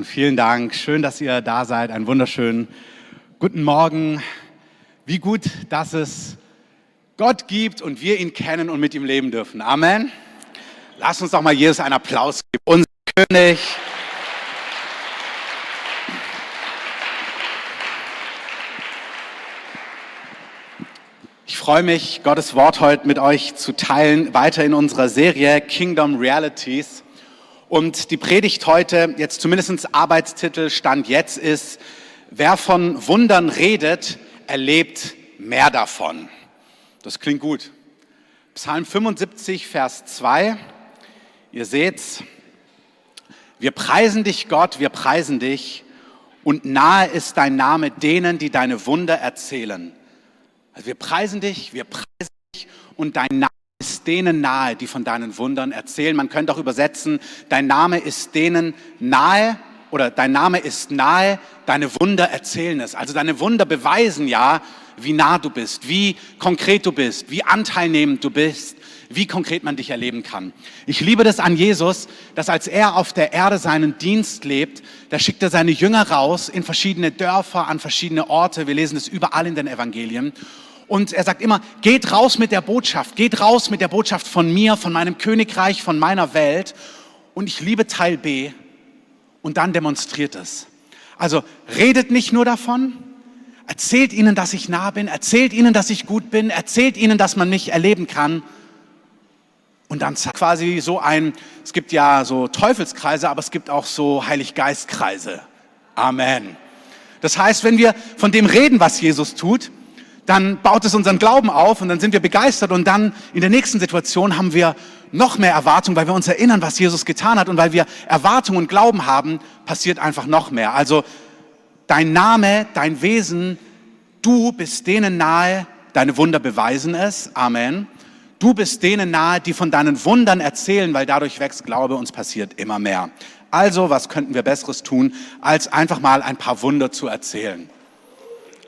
machen. Vielen Dank. Schön, dass ihr da seid. Einen wunderschönen guten Morgen. Wie gut, dass es Gott gibt und wir ihn kennen und mit ihm leben dürfen. Amen. Lass uns doch mal Jesus einen Applaus geben. Unser König. Ich freue mich, Gottes Wort heute mit euch zu teilen, weiter in unserer Serie Kingdom Realities. Und die Predigt heute, jetzt zumindest Arbeitstitel Stand jetzt ist, wer von Wundern redet, erlebt mehr davon. Das klingt gut. Psalm 75, Vers 2. Ihr seht's. Wir preisen dich, Gott, wir preisen dich. Und nahe ist dein Name denen, die deine Wunder erzählen. Also wir preisen dich, wir preisen dich und dein Name ist denen nahe, die von deinen Wundern erzählen. Man könnte auch übersetzen, dein Name ist denen nahe oder dein Name ist nahe, deine Wunder erzählen es. Also deine Wunder beweisen ja, wie nah du bist, wie konkret du bist, wie anteilnehmend du bist, wie konkret man dich erleben kann. Ich liebe das an Jesus, dass als er auf der Erde seinen Dienst lebt, da schickt er seine Jünger raus in verschiedene Dörfer, an verschiedene Orte. Wir lesen es überall in den Evangelien. Und er sagt immer, geht raus mit der Botschaft, geht raus mit der Botschaft von mir, von meinem Königreich, von meiner Welt. Und ich liebe Teil B. Und dann demonstriert es. Also redet nicht nur davon, erzählt ihnen, dass ich nah bin, erzählt ihnen, dass ich gut bin, erzählt ihnen, dass man mich erleben kann. Und dann quasi so ein, es gibt ja so Teufelskreise, aber es gibt auch so Heiliggeistkreise. Amen. Das heißt, wenn wir von dem reden, was Jesus tut, dann baut es unseren Glauben auf und dann sind wir begeistert und dann in der nächsten Situation haben wir noch mehr Erwartung, weil wir uns erinnern, was Jesus getan hat und weil wir Erwartung und Glauben haben, passiert einfach noch mehr. Also dein Name, dein Wesen, du bist denen nahe, deine Wunder beweisen es. Amen. Du bist denen nahe, die von deinen Wundern erzählen, weil dadurch wächst Glaube, uns passiert immer mehr. Also, was könnten wir Besseres tun, als einfach mal ein paar Wunder zu erzählen?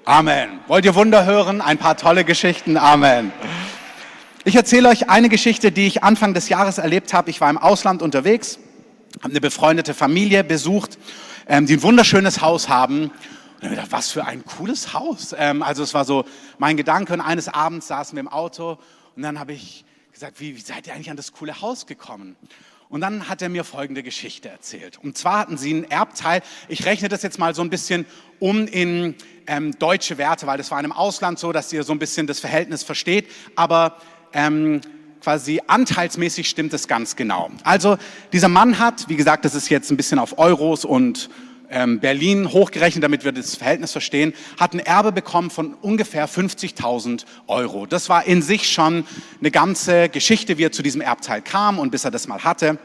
Amen. Wollt ihr Wunder hören? Ein paar tolle Geschichten. Amen. Ich erzähle euch eine Geschichte, die ich Anfang des Jahres erlebt habe. Ich war im Ausland unterwegs, habe eine befreundete Familie besucht, ähm, die ein wunderschönes Haus haben. Und ich gedacht, was für ein cooles Haus. Ähm, also es war so mein Gedanke. Und eines Abends saßen wir im Auto und dann habe ich gesagt, wie, wie seid ihr eigentlich an das coole Haus gekommen? Und dann hat er mir folgende Geschichte erzählt. Und zwar hatten sie einen Erbteil. Ich rechne das jetzt mal so ein bisschen um in ähm, deutsche Werte, weil das war in einem Ausland so, dass ihr so ein bisschen das Verhältnis versteht. Aber ähm, quasi anteilsmäßig stimmt es ganz genau. Also dieser Mann hat, wie gesagt, das ist jetzt ein bisschen auf Euros und Berlin hochgerechnet, damit wir das Verhältnis verstehen, hat ein Erbe bekommen von ungefähr 50.000 Euro. Das war in sich schon eine ganze Geschichte, wie er zu diesem Erbteil kam und bis er das mal hatte.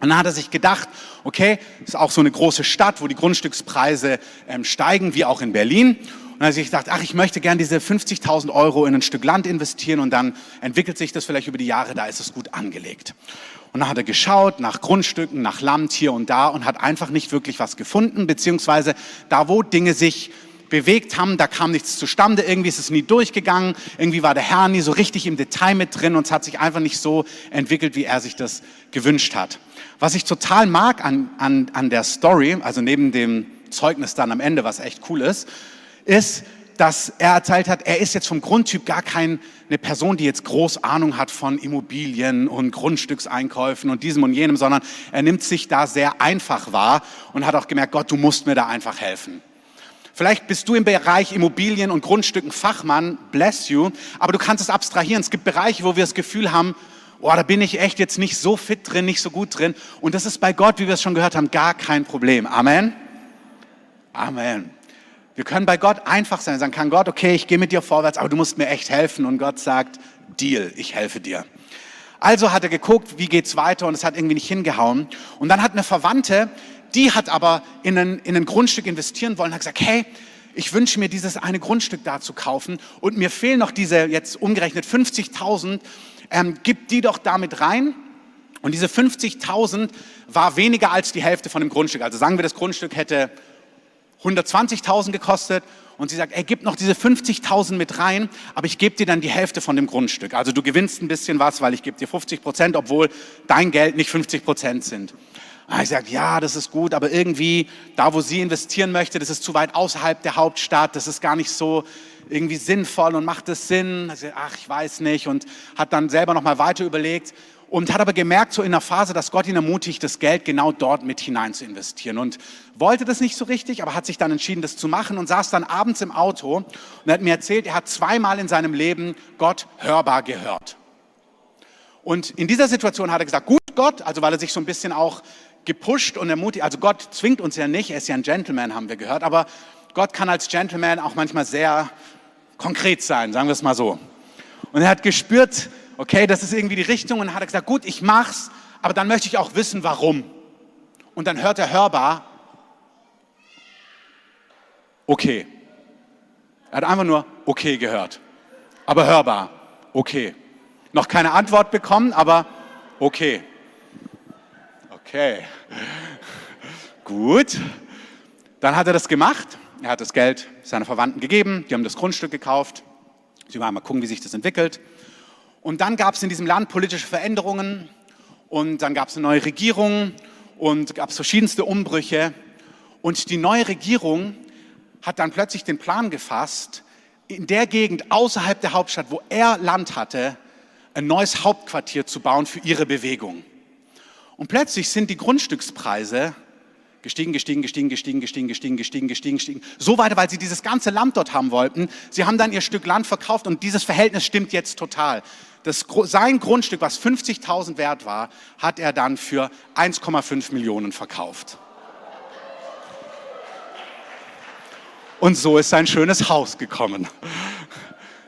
Und dann hat er sich gedacht, okay, ist auch so eine große Stadt, wo die Grundstückspreise ähm, steigen, wie auch in Berlin. Und dann hat er sich gedacht, ach, ich möchte gern diese 50.000 Euro in ein Stück Land investieren und dann entwickelt sich das vielleicht über die Jahre, da ist es gut angelegt. Und dann hat er geschaut nach Grundstücken, nach Land hier und da und hat einfach nicht wirklich was gefunden, beziehungsweise da, wo Dinge sich bewegt haben, da kam nichts zustande, irgendwie ist es nie durchgegangen, irgendwie war der Herr nie so richtig im Detail mit drin und es hat sich einfach nicht so entwickelt, wie er sich das gewünscht hat. Was ich total mag an, an, an der Story, also neben dem Zeugnis dann am Ende, was echt cool ist, ist, dass er erzählt hat, er ist jetzt vom Grundtyp gar keine Person, die jetzt groß Ahnung hat von Immobilien und Grundstückseinkäufen und diesem und jenem, sondern er nimmt sich da sehr einfach wahr und hat auch gemerkt, Gott, du musst mir da einfach helfen. Vielleicht bist du im Bereich Immobilien und Grundstücken Fachmann, bless you, aber du kannst es abstrahieren. Es gibt Bereiche, wo wir das Gefühl haben, oh, da bin ich echt jetzt nicht so fit drin, nicht so gut drin. Und das ist bei Gott, wie wir es schon gehört haben, gar kein Problem. Amen. Amen. Wir können bei Gott einfach sein, sagen kann Gott, okay, ich gehe mit dir vorwärts, aber du musst mir echt helfen. Und Gott sagt, Deal, ich helfe dir. Also hat er geguckt, wie geht's weiter und es hat irgendwie nicht hingehauen. Und dann hat eine Verwandte, die hat aber in ein, in ein Grundstück investieren wollen, hat gesagt, hey, ich wünsche mir dieses eine Grundstück da zu kaufen und mir fehlen noch diese jetzt umgerechnet 50.000, ähm, gib die doch damit rein. Und diese 50.000 war weniger als die Hälfte von dem Grundstück. Also sagen wir, das Grundstück hätte 120.000 gekostet und sie sagt, ey, gib noch diese 50.000 mit rein, aber ich gebe dir dann die Hälfte von dem Grundstück. Also du gewinnst ein bisschen was, weil ich gebe dir 50 Prozent, obwohl dein Geld nicht 50 Prozent sind. Er sagt, ja, das ist gut, aber irgendwie da, wo sie investieren möchte, das ist zu weit außerhalb der Hauptstadt, das ist gar nicht so irgendwie sinnvoll und macht es Sinn? Ach, ich weiß nicht und hat dann selber noch mal weiter überlegt und hat aber gemerkt, so in der Phase, dass Gott ihn ermutigt, das Geld genau dort mit hinein zu investieren und wollte das nicht so richtig, aber hat sich dann entschieden, das zu machen und saß dann abends im Auto und hat mir erzählt, er hat zweimal in seinem Leben Gott hörbar gehört. Und in dieser Situation hat er gesagt, gut Gott, also weil er sich so ein bisschen auch gepusht und ermutigt, also Gott zwingt uns ja nicht, er ist ja ein Gentleman, haben wir gehört, aber Gott kann als Gentleman auch manchmal sehr konkret sein, sagen wir es mal so. Und er hat gespürt, okay, das ist irgendwie die Richtung und dann hat er gesagt, gut, ich mach's, aber dann möchte ich auch wissen, warum. Und dann hört er hörbar, okay. Er hat einfach nur okay gehört, aber hörbar, okay. Noch keine Antwort bekommen, aber okay. Okay. Gut. Dann hat er das gemacht. Er hat das Geld seiner Verwandten gegeben. Die haben das Grundstück gekauft. Sie waren mal gucken, wie sich das entwickelt. Und dann gab es in diesem Land politische Veränderungen. Und dann gab es eine neue Regierung und gab es verschiedenste Umbrüche. Und die neue Regierung hat dann plötzlich den Plan gefasst, in der Gegend außerhalb der Hauptstadt, wo er Land hatte, ein neues Hauptquartier zu bauen für ihre Bewegung. Und plötzlich sind die Grundstückspreise gestiegen, gestiegen, gestiegen, gestiegen, gestiegen, gestiegen, gestiegen, gestiegen, gestiegen. So weiter, weil sie dieses ganze Land dort haben wollten. Sie haben dann ihr Stück Land verkauft und dieses Verhältnis stimmt jetzt total. Das, sein Grundstück, was 50.000 wert war, hat er dann für 1,5 Millionen verkauft. Und so ist sein schönes Haus gekommen.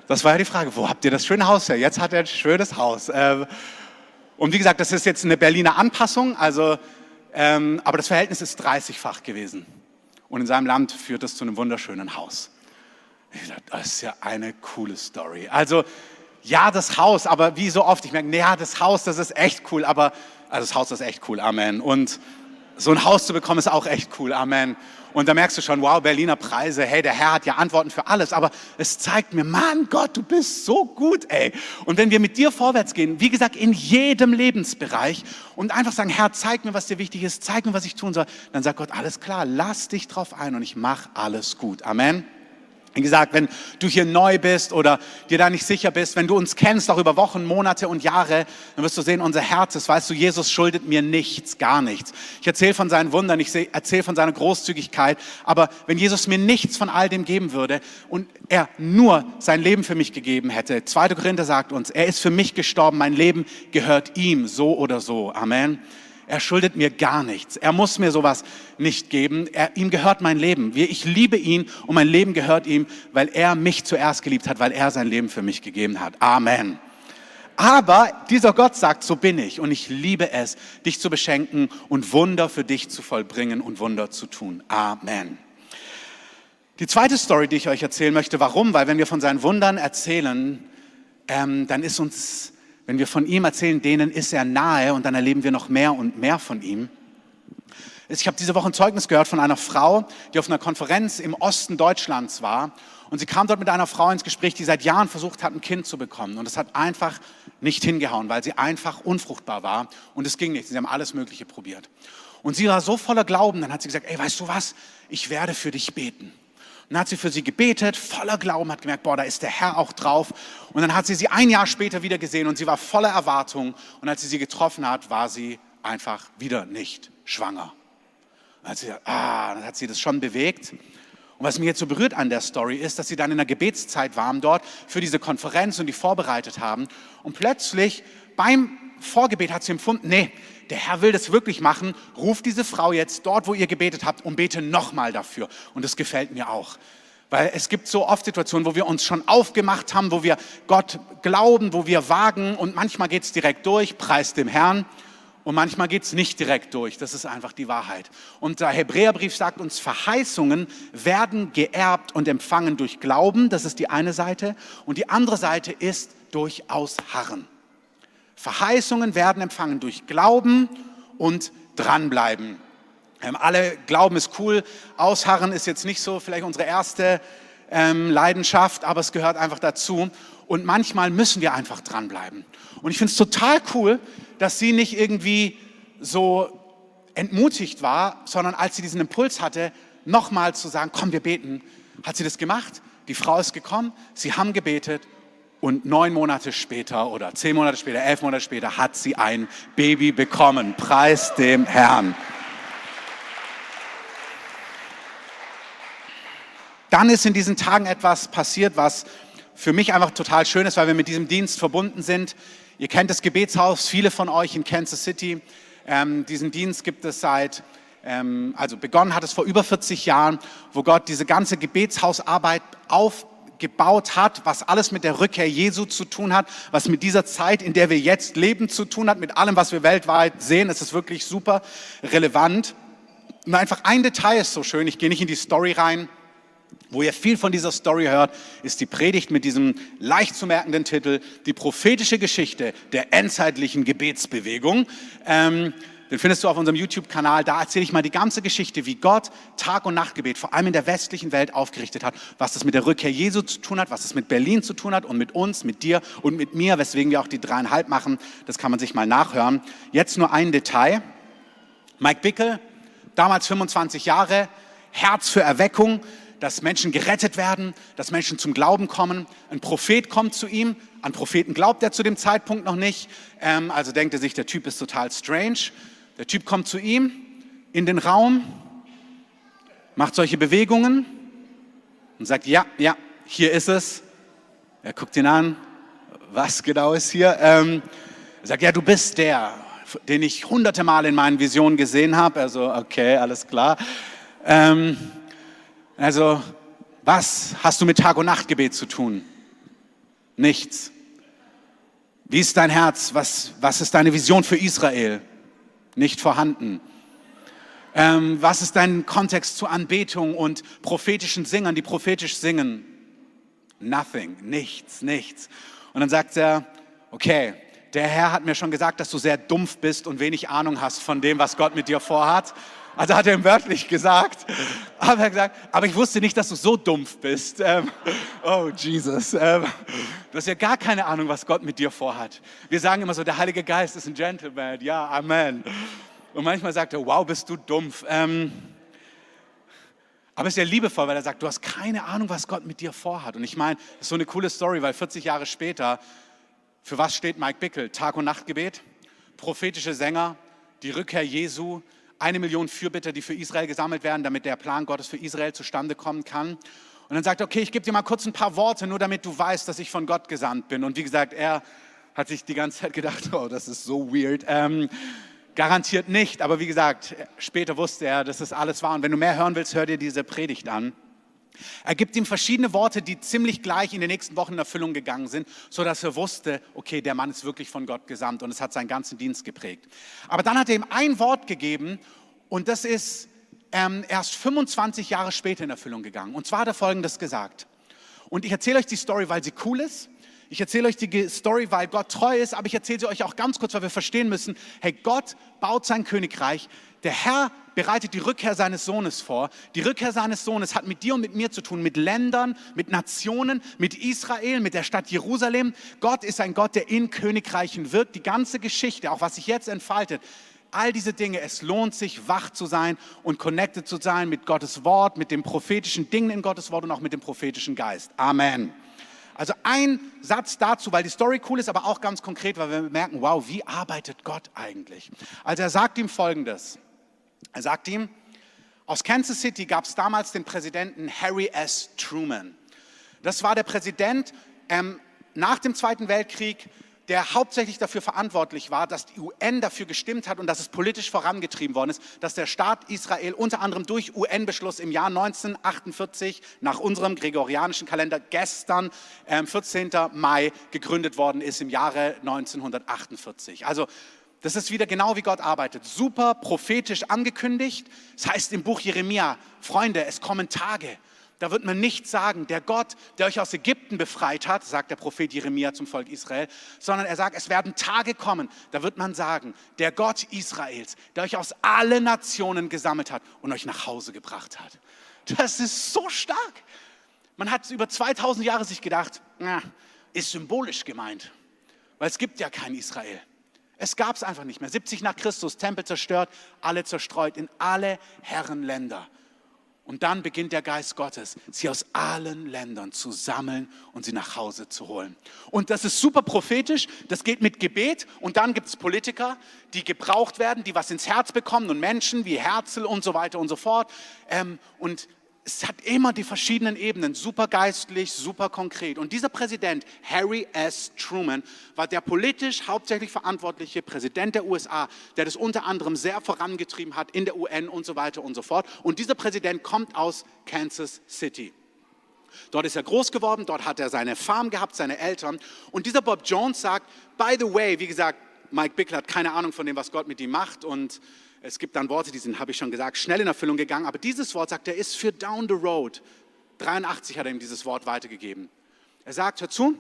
Das war ja die Frage, wo habt ihr das schöne Haus her? Jetzt hat er ein schönes Haus. Ähm, und wie gesagt, das ist jetzt eine Berliner Anpassung, also, ähm, aber das Verhältnis ist 30-fach gewesen. Und in seinem Land führt das zu einem wunderschönen Haus. Ich dachte, das ist ja eine coole Story. Also, ja, das Haus, aber wie so oft, ich merke, ja, das Haus, das ist echt cool, aber, also das Haus ist echt cool, Amen. Und so ein Haus zu bekommen, ist auch echt cool, Amen. Und da merkst du schon, wow, Berliner Preise, hey, der Herr hat ja Antworten für alles, aber es zeigt mir, Mann, Gott, du bist so gut, ey. Und wenn wir mit dir vorwärts gehen, wie gesagt, in jedem Lebensbereich und einfach sagen, Herr, zeig mir, was dir wichtig ist, zeig mir, was ich tun soll, dann sagt Gott, alles klar, lass dich drauf ein und ich mach alles gut. Amen. Wie gesagt, wenn du hier neu bist oder dir da nicht sicher bist, wenn du uns kennst, auch über Wochen, Monate und Jahre, dann wirst du sehen, unser Herz ist, weißt du, Jesus schuldet mir nichts, gar nichts. Ich erzähle von seinen Wundern, ich erzähle von seiner Großzügigkeit, aber wenn Jesus mir nichts von all dem geben würde und er nur sein Leben für mich gegeben hätte, 2. Korinther sagt uns, er ist für mich gestorben, mein Leben gehört ihm, so oder so. Amen. Er schuldet mir gar nichts. Er muss mir sowas nicht geben. Er, ihm gehört mein Leben. Ich liebe ihn und mein Leben gehört ihm, weil er mich zuerst geliebt hat, weil er sein Leben für mich gegeben hat. Amen. Aber dieser Gott sagt, so bin ich und ich liebe es, dich zu beschenken und Wunder für dich zu vollbringen und Wunder zu tun. Amen. Die zweite Story, die ich euch erzählen möchte, warum? Weil wenn wir von seinen Wundern erzählen, ähm, dann ist uns wenn wir von ihm erzählen, denen ist er nahe und dann erleben wir noch mehr und mehr von ihm. Ich habe diese Woche ein Zeugnis gehört von einer Frau, die auf einer Konferenz im Osten Deutschlands war. Und sie kam dort mit einer Frau ins Gespräch, die seit Jahren versucht hat, ein Kind zu bekommen. Und es hat einfach nicht hingehauen, weil sie einfach unfruchtbar war. Und es ging nicht. Sie haben alles Mögliche probiert. Und sie war so voller Glauben, dann hat sie gesagt, ey, weißt du was? Ich werde für dich beten. Und dann hat sie für sie gebetet, voller Glauben, hat gemerkt, boah, da ist der Herr auch drauf. Und dann hat sie sie ein Jahr später wieder gesehen und sie war voller Erwartung. Und als sie sie getroffen hat, war sie einfach wieder nicht schwanger. Dann hat sie, ah, dann hat sie das schon bewegt. Und was mich jetzt so berührt an der Story ist, dass sie dann in der Gebetszeit waren dort für diese Konferenz und die vorbereitet haben. Und plötzlich beim Vorgebet hat sie empfunden, nee, der Herr will das wirklich machen, ruft diese Frau jetzt dort, wo ihr gebetet habt und bete nochmal dafür. Und das gefällt mir auch. Weil es gibt so oft Situationen, wo wir uns schon aufgemacht haben, wo wir Gott glauben, wo wir wagen und manchmal geht es direkt durch, preis dem Herrn. Und manchmal geht es nicht direkt durch. Das ist einfach die Wahrheit. Und der Hebräerbrief sagt uns, Verheißungen werden geerbt und empfangen durch Glauben. Das ist die eine Seite. Und die andere Seite ist durch Ausharren. Verheißungen werden empfangen durch Glauben und dranbleiben. Ähm, alle glauben ist cool, ausharren ist jetzt nicht so vielleicht unsere erste ähm, Leidenschaft, aber es gehört einfach dazu. Und manchmal müssen wir einfach dranbleiben. Und ich finde es total cool, dass sie nicht irgendwie so entmutigt war, sondern als sie diesen Impuls hatte, nochmal zu sagen, komm, wir beten, hat sie das gemacht. Die Frau ist gekommen, sie haben gebetet und neun Monate später oder zehn Monate später, elf Monate später hat sie ein Baby bekommen. Preis dem Herrn. Dann ist in diesen Tagen etwas passiert, was für mich einfach total schön ist, weil wir mit diesem Dienst verbunden sind. Ihr kennt das Gebetshaus, viele von euch in Kansas City. Ähm, diesen Dienst gibt es seit, ähm, also begonnen hat es vor über 40 Jahren, wo Gott diese ganze Gebetshausarbeit aufgebaut hat, was alles mit der Rückkehr Jesu zu tun hat, was mit dieser Zeit, in der wir jetzt leben, zu tun hat, mit allem, was wir weltweit sehen. Es ist wirklich super relevant. Und einfach ein Detail ist so schön, ich gehe nicht in die Story rein, wo ihr viel von dieser Story hört, ist die Predigt mit diesem leicht zu merkenden Titel, die prophetische Geschichte der endzeitlichen Gebetsbewegung. Ähm, den findest du auf unserem YouTube-Kanal. Da erzähle ich mal die ganze Geschichte, wie Gott Tag- und Nachtgebet vor allem in der westlichen Welt aufgerichtet hat, was das mit der Rückkehr Jesu zu tun hat, was das mit Berlin zu tun hat und mit uns, mit dir und mit mir, weswegen wir auch die dreieinhalb machen. Das kann man sich mal nachhören. Jetzt nur ein Detail. Mike Bickel, damals 25 Jahre, Herz für Erweckung, dass Menschen gerettet werden, dass Menschen zum Glauben kommen. Ein Prophet kommt zu ihm. An Propheten glaubt er zu dem Zeitpunkt noch nicht. Ähm, also denkt er sich, der Typ ist total strange. Der Typ kommt zu ihm in den Raum, macht solche Bewegungen und sagt, ja, ja, hier ist es. Er guckt ihn an. Was genau ist hier? Ähm, er sagt, ja, du bist der, den ich hunderte Mal in meinen Visionen gesehen habe. Also, okay, alles klar. Ähm, also, was hast du mit Tag- und Nachtgebet zu tun? Nichts. Wie ist dein Herz? Was, was ist deine Vision für Israel? Nicht vorhanden. Ähm, was ist dein Kontext zur Anbetung und prophetischen Singern, die prophetisch singen? Nothing, nichts, nichts. Und dann sagt er, okay, der Herr hat mir schon gesagt, dass du sehr dumpf bist und wenig Ahnung hast von dem, was Gott mit dir vorhat. Also hat er ihm wörtlich gesagt. Aber er gesagt, aber ich wusste nicht, dass du so dumpf bist. Ähm, oh Jesus, ähm, du hast ja gar keine Ahnung, was Gott mit dir vorhat. Wir sagen immer so, der Heilige Geist ist ein Gentleman. Ja, Amen. Und manchmal sagt er, wow, bist du dumpf. Ähm, aber es ist ja liebevoll, weil er sagt, du hast keine Ahnung, was Gott mit dir vorhat. Und ich meine, das ist so eine coole Story, weil 40 Jahre später, für was steht Mike Bickel? Tag- und Nachtgebet, prophetische Sänger, die Rückkehr Jesu, eine Million Fürbitter, die für Israel gesammelt werden, damit der Plan Gottes für Israel zustande kommen kann. Und dann sagt er, okay, ich gebe dir mal kurz ein paar Worte, nur damit du weißt, dass ich von Gott gesandt bin. Und wie gesagt, er hat sich die ganze Zeit gedacht, oh, das ist so weird. Ähm, garantiert nicht, aber wie gesagt, später wusste er, dass das alles war. Und wenn du mehr hören willst, hör dir diese Predigt an. Er gibt ihm verschiedene Worte, die ziemlich gleich in den nächsten Wochen in Erfüllung gegangen sind, sodass er wusste, okay, der Mann ist wirklich von Gott gesandt und es hat seinen ganzen Dienst geprägt. Aber dann hat er ihm ein Wort gegeben und das ist ähm, erst 25 Jahre später in Erfüllung gegangen. Und zwar hat er Folgendes gesagt. Und ich erzähle euch die Story, weil sie cool ist. Ich erzähle euch die Story, weil Gott treu ist, aber ich erzähle sie euch auch ganz kurz, weil wir verstehen müssen, hey, Gott baut sein Königreich. Der Herr bereitet die Rückkehr seines Sohnes vor. Die Rückkehr seines Sohnes hat mit dir und mit mir zu tun, mit Ländern, mit Nationen, mit Israel, mit der Stadt Jerusalem. Gott ist ein Gott, der in Königreichen wirkt. Die ganze Geschichte, auch was sich jetzt entfaltet, all diese Dinge, es lohnt sich, wach zu sein und connected zu sein mit Gottes Wort, mit den prophetischen Dingen in Gottes Wort und auch mit dem prophetischen Geist. Amen. Also ein Satz dazu, weil die Story cool ist, aber auch ganz konkret, weil wir merken, wow, wie arbeitet Gott eigentlich? Also er sagt ihm Folgendes. Er sagt ihm, aus Kansas City gab es damals den Präsidenten Harry S. Truman. Das war der Präsident ähm, nach dem Zweiten Weltkrieg, der hauptsächlich dafür verantwortlich war, dass die UN dafür gestimmt hat und dass es politisch vorangetrieben worden ist, dass der Staat Israel unter anderem durch UN-Beschluss im Jahr 1948 nach unserem gregorianischen Kalender gestern, äh, 14. Mai, gegründet worden ist im Jahre 1948. Also das ist wieder genau wie Gott arbeitet. Super prophetisch angekündigt. Das heißt im Buch Jeremia, Freunde, es kommen Tage da wird man nicht sagen, der Gott, der euch aus Ägypten befreit hat, sagt der Prophet Jeremia zum Volk Israel, sondern er sagt, es werden Tage kommen, da wird man sagen, der Gott Israels, der euch aus allen Nationen gesammelt hat und euch nach Hause gebracht hat. Das ist so stark. Man hat über 2000 Jahre sich gedacht, na, ist symbolisch gemeint, weil es gibt ja kein Israel. Es gab es einfach nicht mehr. 70 nach Christus, Tempel zerstört, alle zerstreut in alle Herrenländer. Und dann beginnt der Geist Gottes, sie aus allen Ländern zu sammeln und sie nach Hause zu holen. Und das ist super prophetisch, das geht mit Gebet. Und dann gibt es Politiker, die gebraucht werden, die was ins Herz bekommen und Menschen wie Herzl und so weiter und so fort. Ähm, und es hat immer die verschiedenen Ebenen, super geistlich, super konkret. Und dieser Präsident, Harry S. Truman, war der politisch hauptsächlich verantwortliche Präsident der USA, der das unter anderem sehr vorangetrieben hat in der UN und so weiter und so fort. Und dieser Präsident kommt aus Kansas City. Dort ist er groß geworden, dort hat er seine Farm gehabt, seine Eltern. Und dieser Bob Jones sagt, by the way, wie gesagt, Mike Bickler hat keine Ahnung von dem, was Gott mit ihm macht und es gibt dann Worte, die sind, habe ich schon gesagt, schnell in Erfüllung gegangen. Aber dieses Wort, sagt er, ist für down the road. 83 hat er ihm dieses Wort weitergegeben. Er sagt, hör zu,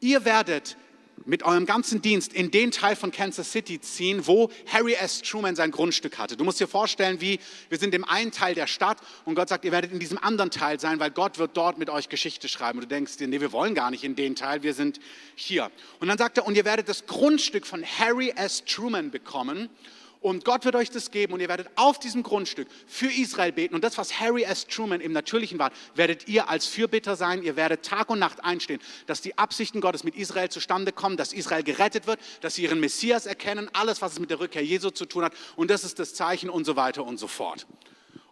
ihr werdet mit eurem ganzen Dienst in den Teil von Kansas City ziehen, wo Harry S. Truman sein Grundstück hatte. Du musst dir vorstellen, wie wir sind im einen Teil der Stadt und Gott sagt, ihr werdet in diesem anderen Teil sein, weil Gott wird dort mit euch Geschichte schreiben. Und du denkst dir, nee, wir wollen gar nicht in den Teil, wir sind hier. Und dann sagt er, und ihr werdet das Grundstück von Harry S. Truman bekommen und Gott wird euch das geben und ihr werdet auf diesem Grundstück für Israel beten. Und das, was Harry S. Truman im Natürlichen war, werdet ihr als Fürbitter sein. Ihr werdet Tag und Nacht einstehen, dass die Absichten Gottes mit Israel zustande kommen, dass Israel gerettet wird, dass sie ihren Messias erkennen, alles, was es mit der Rückkehr Jesu zu tun hat. Und das ist das Zeichen und so weiter und so fort.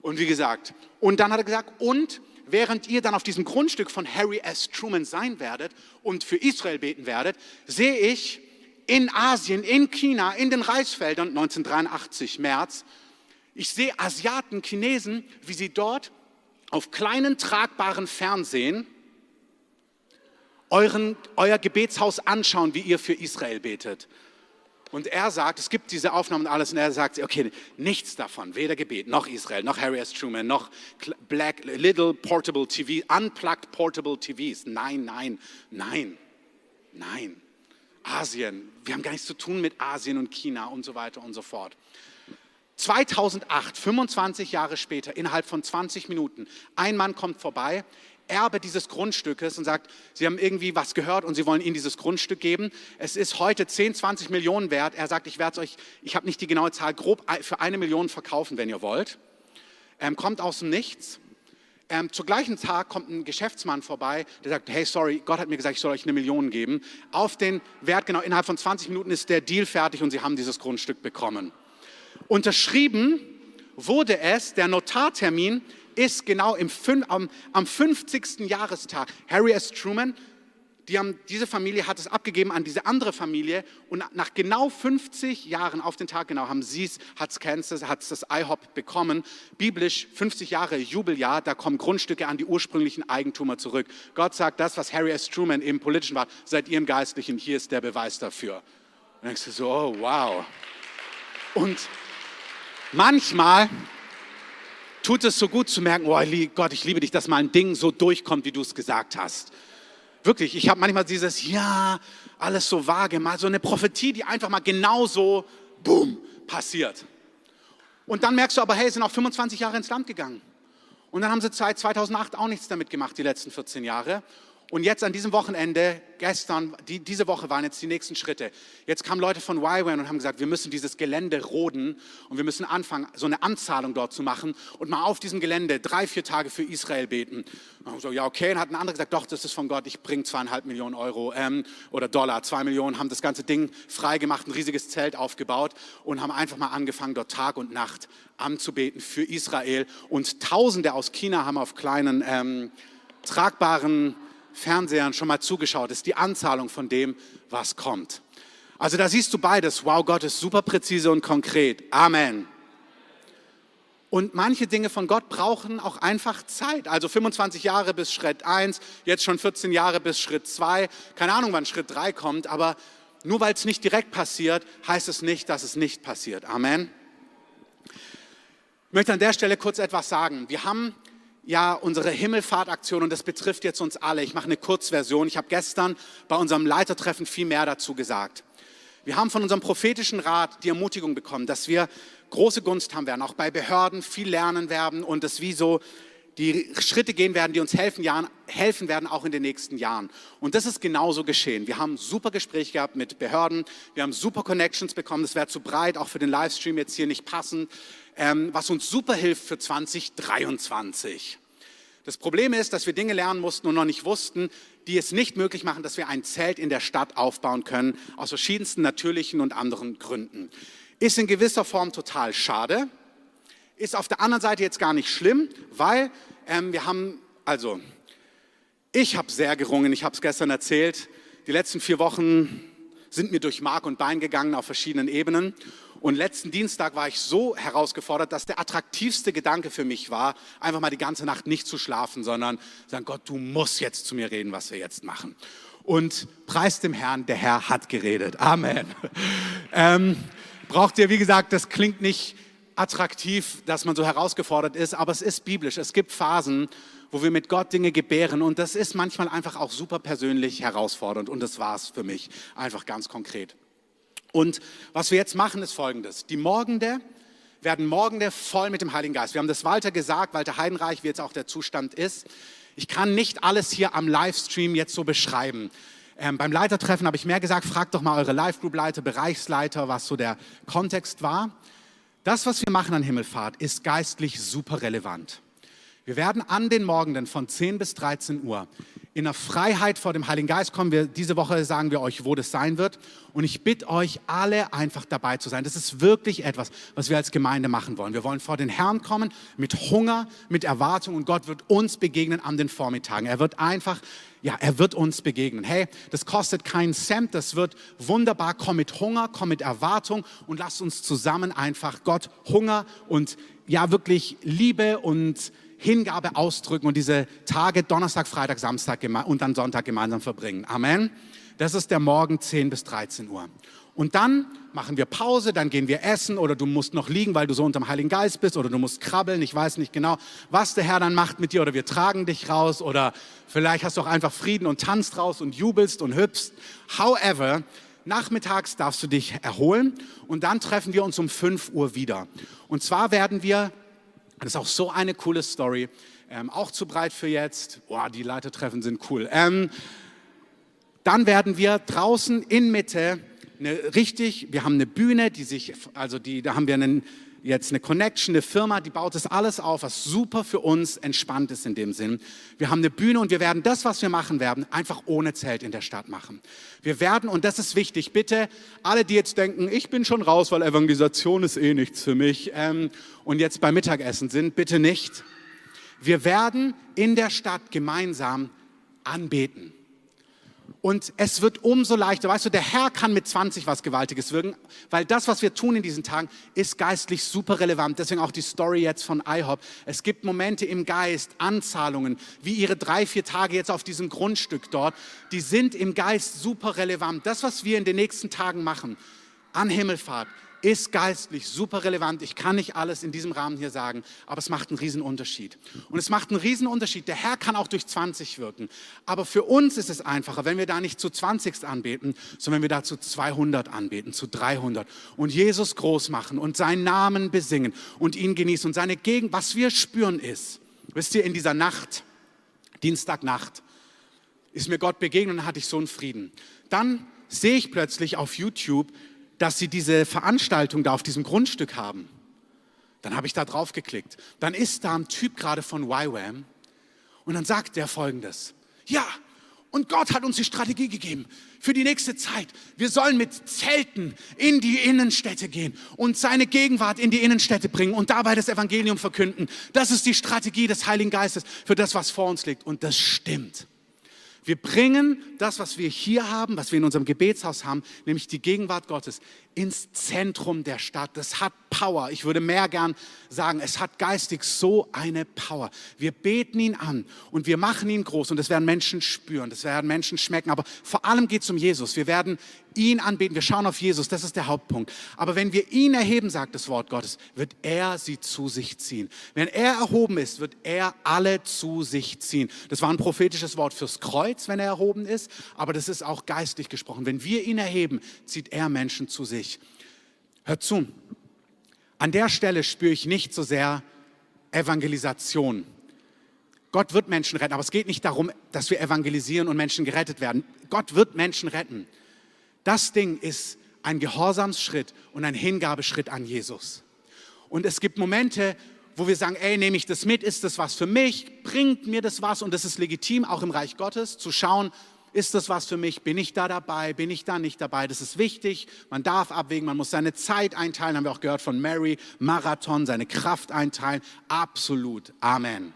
Und wie gesagt, und dann hat er gesagt, und während ihr dann auf diesem Grundstück von Harry S. Truman sein werdet und für Israel beten werdet, sehe ich in Asien, in China, in den Reisfeldern 1983 März. Ich sehe Asiaten, Chinesen, wie sie dort auf kleinen tragbaren Fernsehen euren, euer Gebetshaus anschauen, wie ihr für Israel betet. Und er sagt, es gibt diese Aufnahmen und alles, und er sagt, okay, nichts davon, weder Gebet, noch Israel, noch Harry S. Truman, noch Black Little Portable TV, Unplugged Portable TVs. Nein, nein, nein, nein. Asien. Wir haben gar nichts zu tun mit Asien und China und so weiter und so fort. 2008, 25 Jahre später, innerhalb von 20 Minuten, ein Mann kommt vorbei, Erbe dieses Grundstückes und sagt, Sie haben irgendwie was gehört und Sie wollen Ihnen dieses Grundstück geben. Es ist heute 10, 20 Millionen wert. Er sagt, ich werde es euch, ich habe nicht die genaue Zahl, grob für eine Million verkaufen, wenn ihr wollt. Ähm, kommt aus dem Nichts ähm, zur gleichen Tag kommt ein Geschäftsmann vorbei, der sagt, hey, sorry, Gott hat mir gesagt, ich soll euch eine Million geben. Auf den Wert, genau, innerhalb von 20 Minuten ist der Deal fertig und sie haben dieses Grundstück bekommen. Unterschrieben wurde es, der Notartermin ist genau im, am, am 50. Jahrestag. Harry S. Truman die haben, diese Familie hat es abgegeben an diese andere Familie und nach genau 50 Jahren, auf den Tag genau, haben sie es, hat es Kansas, hat es das IHOP bekommen. Biblisch 50 Jahre Jubeljahr, da kommen Grundstücke an die ursprünglichen Eigentümer zurück. Gott sagt, das, was Harry S. Truman im Politischen war, seid ihr im Geistlichen, hier ist der Beweis dafür. Und denkst du so, oh wow. Und manchmal tut es so gut zu merken, oh Gott, ich liebe dich, dass mal ein Ding so durchkommt, wie du es gesagt hast. Wirklich, ich habe manchmal dieses, ja, alles so vage, mal so eine Prophetie, die einfach mal genauso, boom, passiert. Und dann merkst du aber, hey, sind auch 25 Jahre ins Land gegangen. Und dann haben sie seit 2008 auch nichts damit gemacht, die letzten 14 Jahre. Und jetzt an diesem Wochenende, gestern, die, diese Woche waren jetzt die nächsten Schritte. Jetzt kamen Leute von YWAM und haben gesagt, wir müssen dieses Gelände roden und wir müssen anfangen, so eine Anzahlung dort zu machen und mal auf diesem Gelände drei, vier Tage für Israel beten. Und so, ja, okay. Und hat ein anderer gesagt, doch, das ist von Gott, ich bringe zweieinhalb Millionen Euro ähm, oder Dollar, zwei Millionen, haben das ganze Ding freigemacht, ein riesiges Zelt aufgebaut und haben einfach mal angefangen, dort Tag und Nacht anzubeten für Israel. Und Tausende aus China haben auf kleinen, ähm, tragbaren Fernsehern schon mal zugeschaut. Ist die Anzahlung von dem, was kommt. Also da siehst du beides. Wow, Gott ist super präzise und konkret. Amen. Und manche Dinge von Gott brauchen auch einfach Zeit. Also 25 Jahre bis Schritt 1, jetzt schon 14 Jahre bis Schritt 2. Keine Ahnung, wann Schritt 3 kommt, aber nur weil es nicht direkt passiert, heißt es nicht, dass es nicht passiert. Amen. Ich möchte an der Stelle kurz etwas sagen. Wir haben ja unsere Himmelfahrtaktion und das betrifft jetzt uns alle. Ich mache eine Kurzversion. Ich habe gestern bei unserem Leitertreffen viel mehr dazu gesagt. Wir haben von unserem prophetischen Rat die Ermutigung bekommen, dass wir große Gunst haben werden, auch bei Behörden viel lernen werden und das wie so die Schritte gehen werden, die uns helfen, Jahren, helfen werden, auch in den nächsten Jahren. Und das ist genauso geschehen. Wir haben super Gespräche gehabt mit Behörden, wir haben super Connections bekommen, das wäre zu breit, auch für den Livestream jetzt hier nicht passend, ähm, was uns super hilft für 2023. Das Problem ist, dass wir Dinge lernen mussten und noch nicht wussten, die es nicht möglich machen, dass wir ein Zelt in der Stadt aufbauen können, aus verschiedensten natürlichen und anderen Gründen. Ist in gewisser Form total schade, ist auf der anderen Seite jetzt gar nicht schlimm, weil ähm, wir haben, also ich habe sehr gerungen, ich habe es gestern erzählt, die letzten vier Wochen sind mir durch Mark und Bein gegangen auf verschiedenen Ebenen. Und letzten Dienstag war ich so herausgefordert, dass der attraktivste Gedanke für mich war, einfach mal die ganze Nacht nicht zu schlafen, sondern sagen, Gott, du musst jetzt zu mir reden, was wir jetzt machen. Und preis dem Herrn, der Herr hat geredet. Amen. ähm, braucht ihr, wie gesagt, das klingt nicht attraktiv, dass man so herausgefordert ist, aber es ist biblisch. Es gibt Phasen, wo wir mit Gott Dinge gebären und das ist manchmal einfach auch super persönlich herausfordernd und das war es für mich einfach ganz konkret. Und was wir jetzt machen, ist folgendes. Die Morgende werden Morgende voll mit dem Heiligen Geist. Wir haben das Walter gesagt, Walter Heidenreich, wie jetzt auch der Zustand ist. Ich kann nicht alles hier am Livestream jetzt so beschreiben. Ähm, beim Leitertreffen habe ich mehr gesagt, fragt doch mal eure Live-Group-Leiter, Bereichsleiter, was so der Kontext war. Das, was wir machen an Himmelfahrt, ist geistlich super relevant. Wir werden an den Morgenden von 10 bis 13 Uhr in der Freiheit vor dem Heiligen Geist kommen. Wir, diese Woche sagen wir euch, wo das sein wird. Und ich bitte euch alle einfach dabei zu sein. Das ist wirklich etwas, was wir als Gemeinde machen wollen. Wir wollen vor den Herrn kommen mit Hunger, mit Erwartung und Gott wird uns begegnen an den Vormittagen. Er wird einfach ja, er wird uns begegnen. Hey, das kostet keinen Cent, das wird wunderbar. Komm mit Hunger, komm mit Erwartung und lass uns zusammen einfach Gott Hunger und ja, wirklich Liebe und Hingabe ausdrücken und diese Tage Donnerstag, Freitag, Samstag und dann Sonntag gemeinsam verbringen. Amen. Das ist der Morgen 10 bis 13 Uhr. Und dann machen wir Pause, dann gehen wir essen oder du musst noch liegen, weil du so unter dem Heiligen Geist bist oder du musst krabbeln. Ich weiß nicht genau, was der Herr dann macht mit dir oder wir tragen dich raus oder vielleicht hast du auch einfach Frieden und tanzt raus und jubelst und hüpfst. However, nachmittags darfst du dich erholen und dann treffen wir uns um 5 Uhr wieder. Und zwar werden wir, das ist auch so eine coole Story, ähm, auch zu breit für jetzt. Boah, die Leitertreffen sind cool. Ähm, dann werden wir draußen in Mitte eine richtig, wir haben eine Bühne, die sich, also die, da haben wir einen, jetzt eine Connection, eine Firma, die baut das alles auf, was super für uns entspannt ist in dem Sinn. Wir haben eine Bühne und wir werden das, was wir machen werden, einfach ohne Zelt in der Stadt machen. Wir werden, und das ist wichtig, bitte alle, die jetzt denken, ich bin schon raus, weil Evangelisation ist eh nichts für mich ähm, und jetzt beim Mittagessen sind, bitte nicht. Wir werden in der Stadt gemeinsam anbeten. Und es wird umso leichter. Weißt du, der Herr kann mit 20 was Gewaltiges wirken, weil das, was wir tun in diesen Tagen, ist geistlich super relevant. Deswegen auch die Story jetzt von IHOP. Es gibt Momente im Geist, Anzahlungen, wie ihre drei, vier Tage jetzt auf diesem Grundstück dort, die sind im Geist super relevant. Das, was wir in den nächsten Tagen machen, an Himmelfahrt, ist geistlich super relevant. Ich kann nicht alles in diesem Rahmen hier sagen, aber es macht einen riesen Unterschied. Und es macht einen riesen Unterschied. Der Herr kann auch durch 20 wirken. Aber für uns ist es einfacher, wenn wir da nicht zu 20 anbeten, sondern wenn wir da zu 200 anbeten, zu 300 und Jesus groß machen und seinen Namen besingen und ihn genießen und seine Gegend. Was wir spüren ist, wisst ihr, in dieser Nacht, Dienstagnacht, ist mir Gott begegnet und hatte ich so einen Frieden. Dann sehe ich plötzlich auf YouTube, dass sie diese Veranstaltung da auf diesem Grundstück haben. Dann habe ich da drauf geklickt. Dann ist da ein Typ gerade von YWAM und dann sagt der folgendes. Ja, und Gott hat uns die Strategie gegeben für die nächste Zeit. Wir sollen mit Zelten in die Innenstädte gehen und seine Gegenwart in die Innenstädte bringen und dabei das Evangelium verkünden. Das ist die Strategie des Heiligen Geistes für das, was vor uns liegt. Und das stimmt. Wir bringen das, was wir hier haben, was wir in unserem Gebetshaus haben, nämlich die Gegenwart Gottes, ins Zentrum der Stadt. Das hat Power. Ich würde mehr gern sagen, es hat geistig so eine Power. Wir beten ihn an und wir machen ihn groß und das werden Menschen spüren, das werden Menschen schmecken. Aber vor allem geht es um Jesus. Wir werden ihn anbeten, wir schauen auf Jesus, das ist der Hauptpunkt. Aber wenn wir ihn erheben, sagt das Wort Gottes, wird er sie zu sich ziehen. Wenn er erhoben ist, wird er alle zu sich ziehen. Das war ein prophetisches Wort fürs Kreuz, wenn er erhoben ist, aber das ist auch geistlich gesprochen. Wenn wir ihn erheben, zieht er Menschen zu sich. Hört zu, an der Stelle spüre ich nicht so sehr Evangelisation. Gott wird Menschen retten, aber es geht nicht darum, dass wir evangelisieren und Menschen gerettet werden. Gott wird Menschen retten. Das Ding ist ein Gehorsamsschritt und ein Hingabeschritt an Jesus. Und es gibt Momente, wo wir sagen, ey, nehme ich das mit, ist das was für mich, bringt mir das was? Und das ist legitim, auch im Reich Gottes, zu schauen, ist das was für mich, bin ich da dabei, bin ich da nicht dabei, das ist wichtig, man darf abwägen, man muss seine Zeit einteilen, haben wir auch gehört von Mary, Marathon, seine Kraft einteilen, absolut, Amen.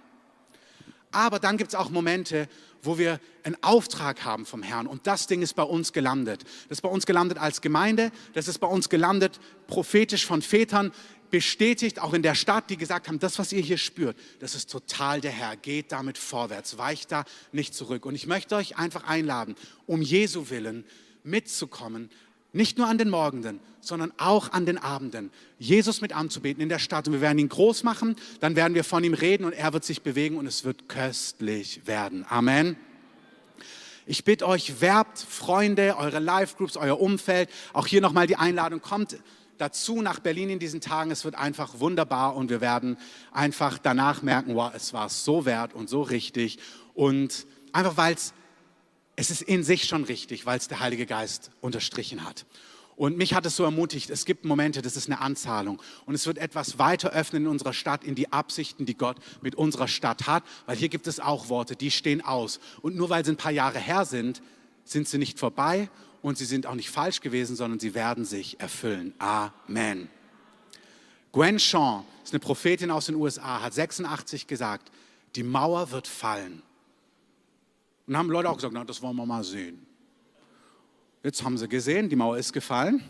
Aber dann gibt es auch Momente, wo wir einen Auftrag haben vom Herrn. Und das Ding ist bei uns gelandet. Das ist bei uns gelandet als Gemeinde, das ist bei uns gelandet prophetisch von Vätern, bestätigt auch in der Stadt, die gesagt haben, das, was ihr hier spürt, das ist total der Herr. Geht damit vorwärts, weicht da nicht zurück. Und ich möchte euch einfach einladen, um Jesu willen mitzukommen nicht nur an den Morgenden, sondern auch an den Abenden. Jesus mit anzubeten in der Stadt. Und wir werden ihn groß machen, dann werden wir von ihm reden und er wird sich bewegen und es wird köstlich werden. Amen. Ich bitte euch, werbt Freunde, eure Live-Groups, euer Umfeld. Auch hier nochmal die Einladung, kommt dazu nach Berlin in diesen Tagen. Es wird einfach wunderbar und wir werden einfach danach merken, wow, es war so wert und so richtig. Und einfach weil es es ist in sich schon richtig, weil es der Heilige Geist unterstrichen hat. Und mich hat es so ermutigt, es gibt Momente, das ist eine Anzahlung. Und es wird etwas weiter öffnen in unserer Stadt, in die Absichten, die Gott mit unserer Stadt hat. Weil hier gibt es auch Worte, die stehen aus. Und nur weil sie ein paar Jahre her sind, sind sie nicht vorbei und sie sind auch nicht falsch gewesen, sondern sie werden sich erfüllen. Amen. Gwen Shaw ist eine Prophetin aus den USA, hat 86 gesagt, die Mauer wird fallen. Und haben Leute auch gesagt, na, das wollen wir mal sehen. Jetzt haben sie gesehen, die Mauer ist gefallen.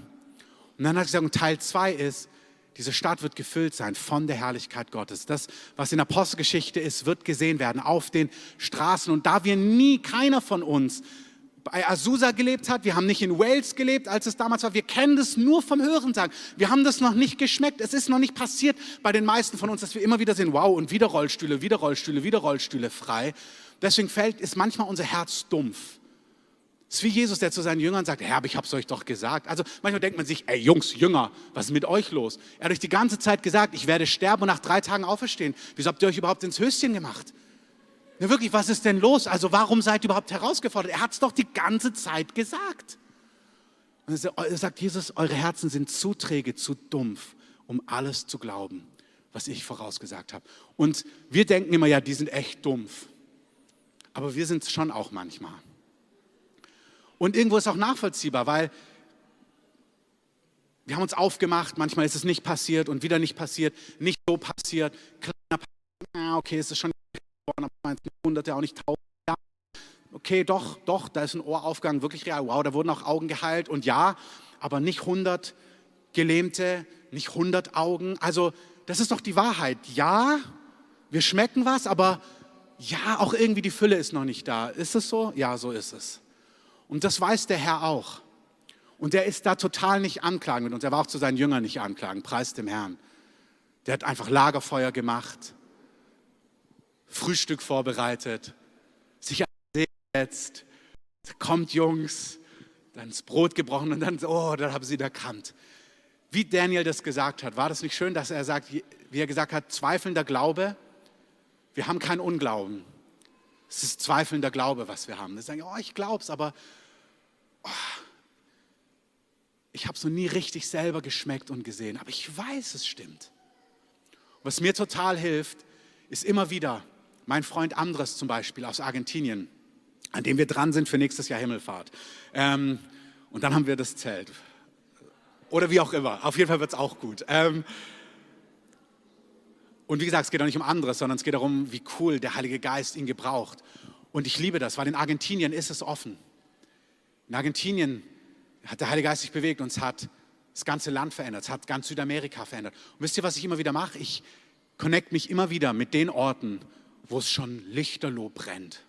Und dann hat sie gesagt, Teil 2 ist, diese Stadt wird gefüllt sein von der Herrlichkeit Gottes. Das, was in Apostelgeschichte ist, wird gesehen werden auf den Straßen. Und da wir nie, keiner von uns bei Azusa gelebt hat, wir haben nicht in Wales gelebt, als es damals war, wir kennen das nur vom Hörensagen. Wir haben das noch nicht geschmeckt. Es ist noch nicht passiert bei den meisten von uns, dass wir immer wieder sehen, wow, und wieder Rollstühle, wieder Rollstühle, wieder Rollstühle frei. Deswegen fällt, ist manchmal unser Herz dumpf. Es ist wie Jesus, der zu seinen Jüngern sagt, Herr, ich habe es euch doch gesagt. Also manchmal denkt man sich, ey Jungs, Jünger, was ist mit euch los? Er hat euch die ganze Zeit gesagt, ich werde sterben und nach drei Tagen auferstehen. Wieso habt ihr euch überhaupt ins Höschen gemacht? Na wirklich, was ist denn los? Also warum seid ihr überhaupt herausgefordert? Er hat es doch die ganze Zeit gesagt. Und er sagt, Jesus, eure Herzen sind zu träge, zu dumpf, um alles zu glauben, was ich vorausgesagt habe. Und wir denken immer, ja, die sind echt dumpf aber wir sind es schon auch manchmal. Und irgendwo ist auch nachvollziehbar, weil wir haben uns aufgemacht, manchmal ist es nicht passiert und wieder nicht passiert, nicht so passiert. Kleiner, ja, okay, es ist schon geworden, aber hunderte, auch nicht tausend. Ja, okay, doch, doch, da ist ein Ohraufgang wirklich real. Wow, da wurden auch Augen geheilt und ja, aber nicht hundert Gelähmte, nicht hundert Augen. Also, das ist doch die Wahrheit. Ja, wir schmecken was, aber ja, auch irgendwie die Fülle ist noch nicht da. Ist es so? Ja, so ist es. Und das weiß der Herr auch. Und der ist da total nicht anklagend mit uns. Er war auch zu seinen Jüngern nicht anklagend, preis dem Herrn. Der hat einfach Lagerfeuer gemacht, Frühstück vorbereitet, sich gesetzt, kommt Jungs, dann das Brot gebrochen und dann, oh, dann haben sie da erkannt. Wie Daniel das gesagt hat, war das nicht schön, dass er sagt, wie er gesagt hat, zweifelnder Glaube, wir haben keinen Unglauben. Es ist zweifelnder Glaube, was wir haben. Wir sagen, oh, ich es, aber oh, ich habe es noch nie richtig selber geschmeckt und gesehen. Aber ich weiß, es stimmt. Was mir total hilft, ist immer wieder mein Freund Andres zum Beispiel aus Argentinien, an dem wir dran sind für nächstes Jahr Himmelfahrt. Ähm, und dann haben wir das Zelt. Oder wie auch immer. Auf jeden Fall wird es auch gut. Ähm, und wie gesagt, es geht auch nicht um anderes, sondern es geht darum, wie cool der Heilige Geist ihn gebraucht. Und ich liebe das, weil in Argentinien ist es offen. In Argentinien hat der Heilige Geist sich bewegt und es hat das ganze Land verändert, es hat ganz Südamerika verändert. Und wisst ihr, was ich immer wieder mache? Ich connect mich immer wieder mit den Orten, wo es schon lichterloh brennt.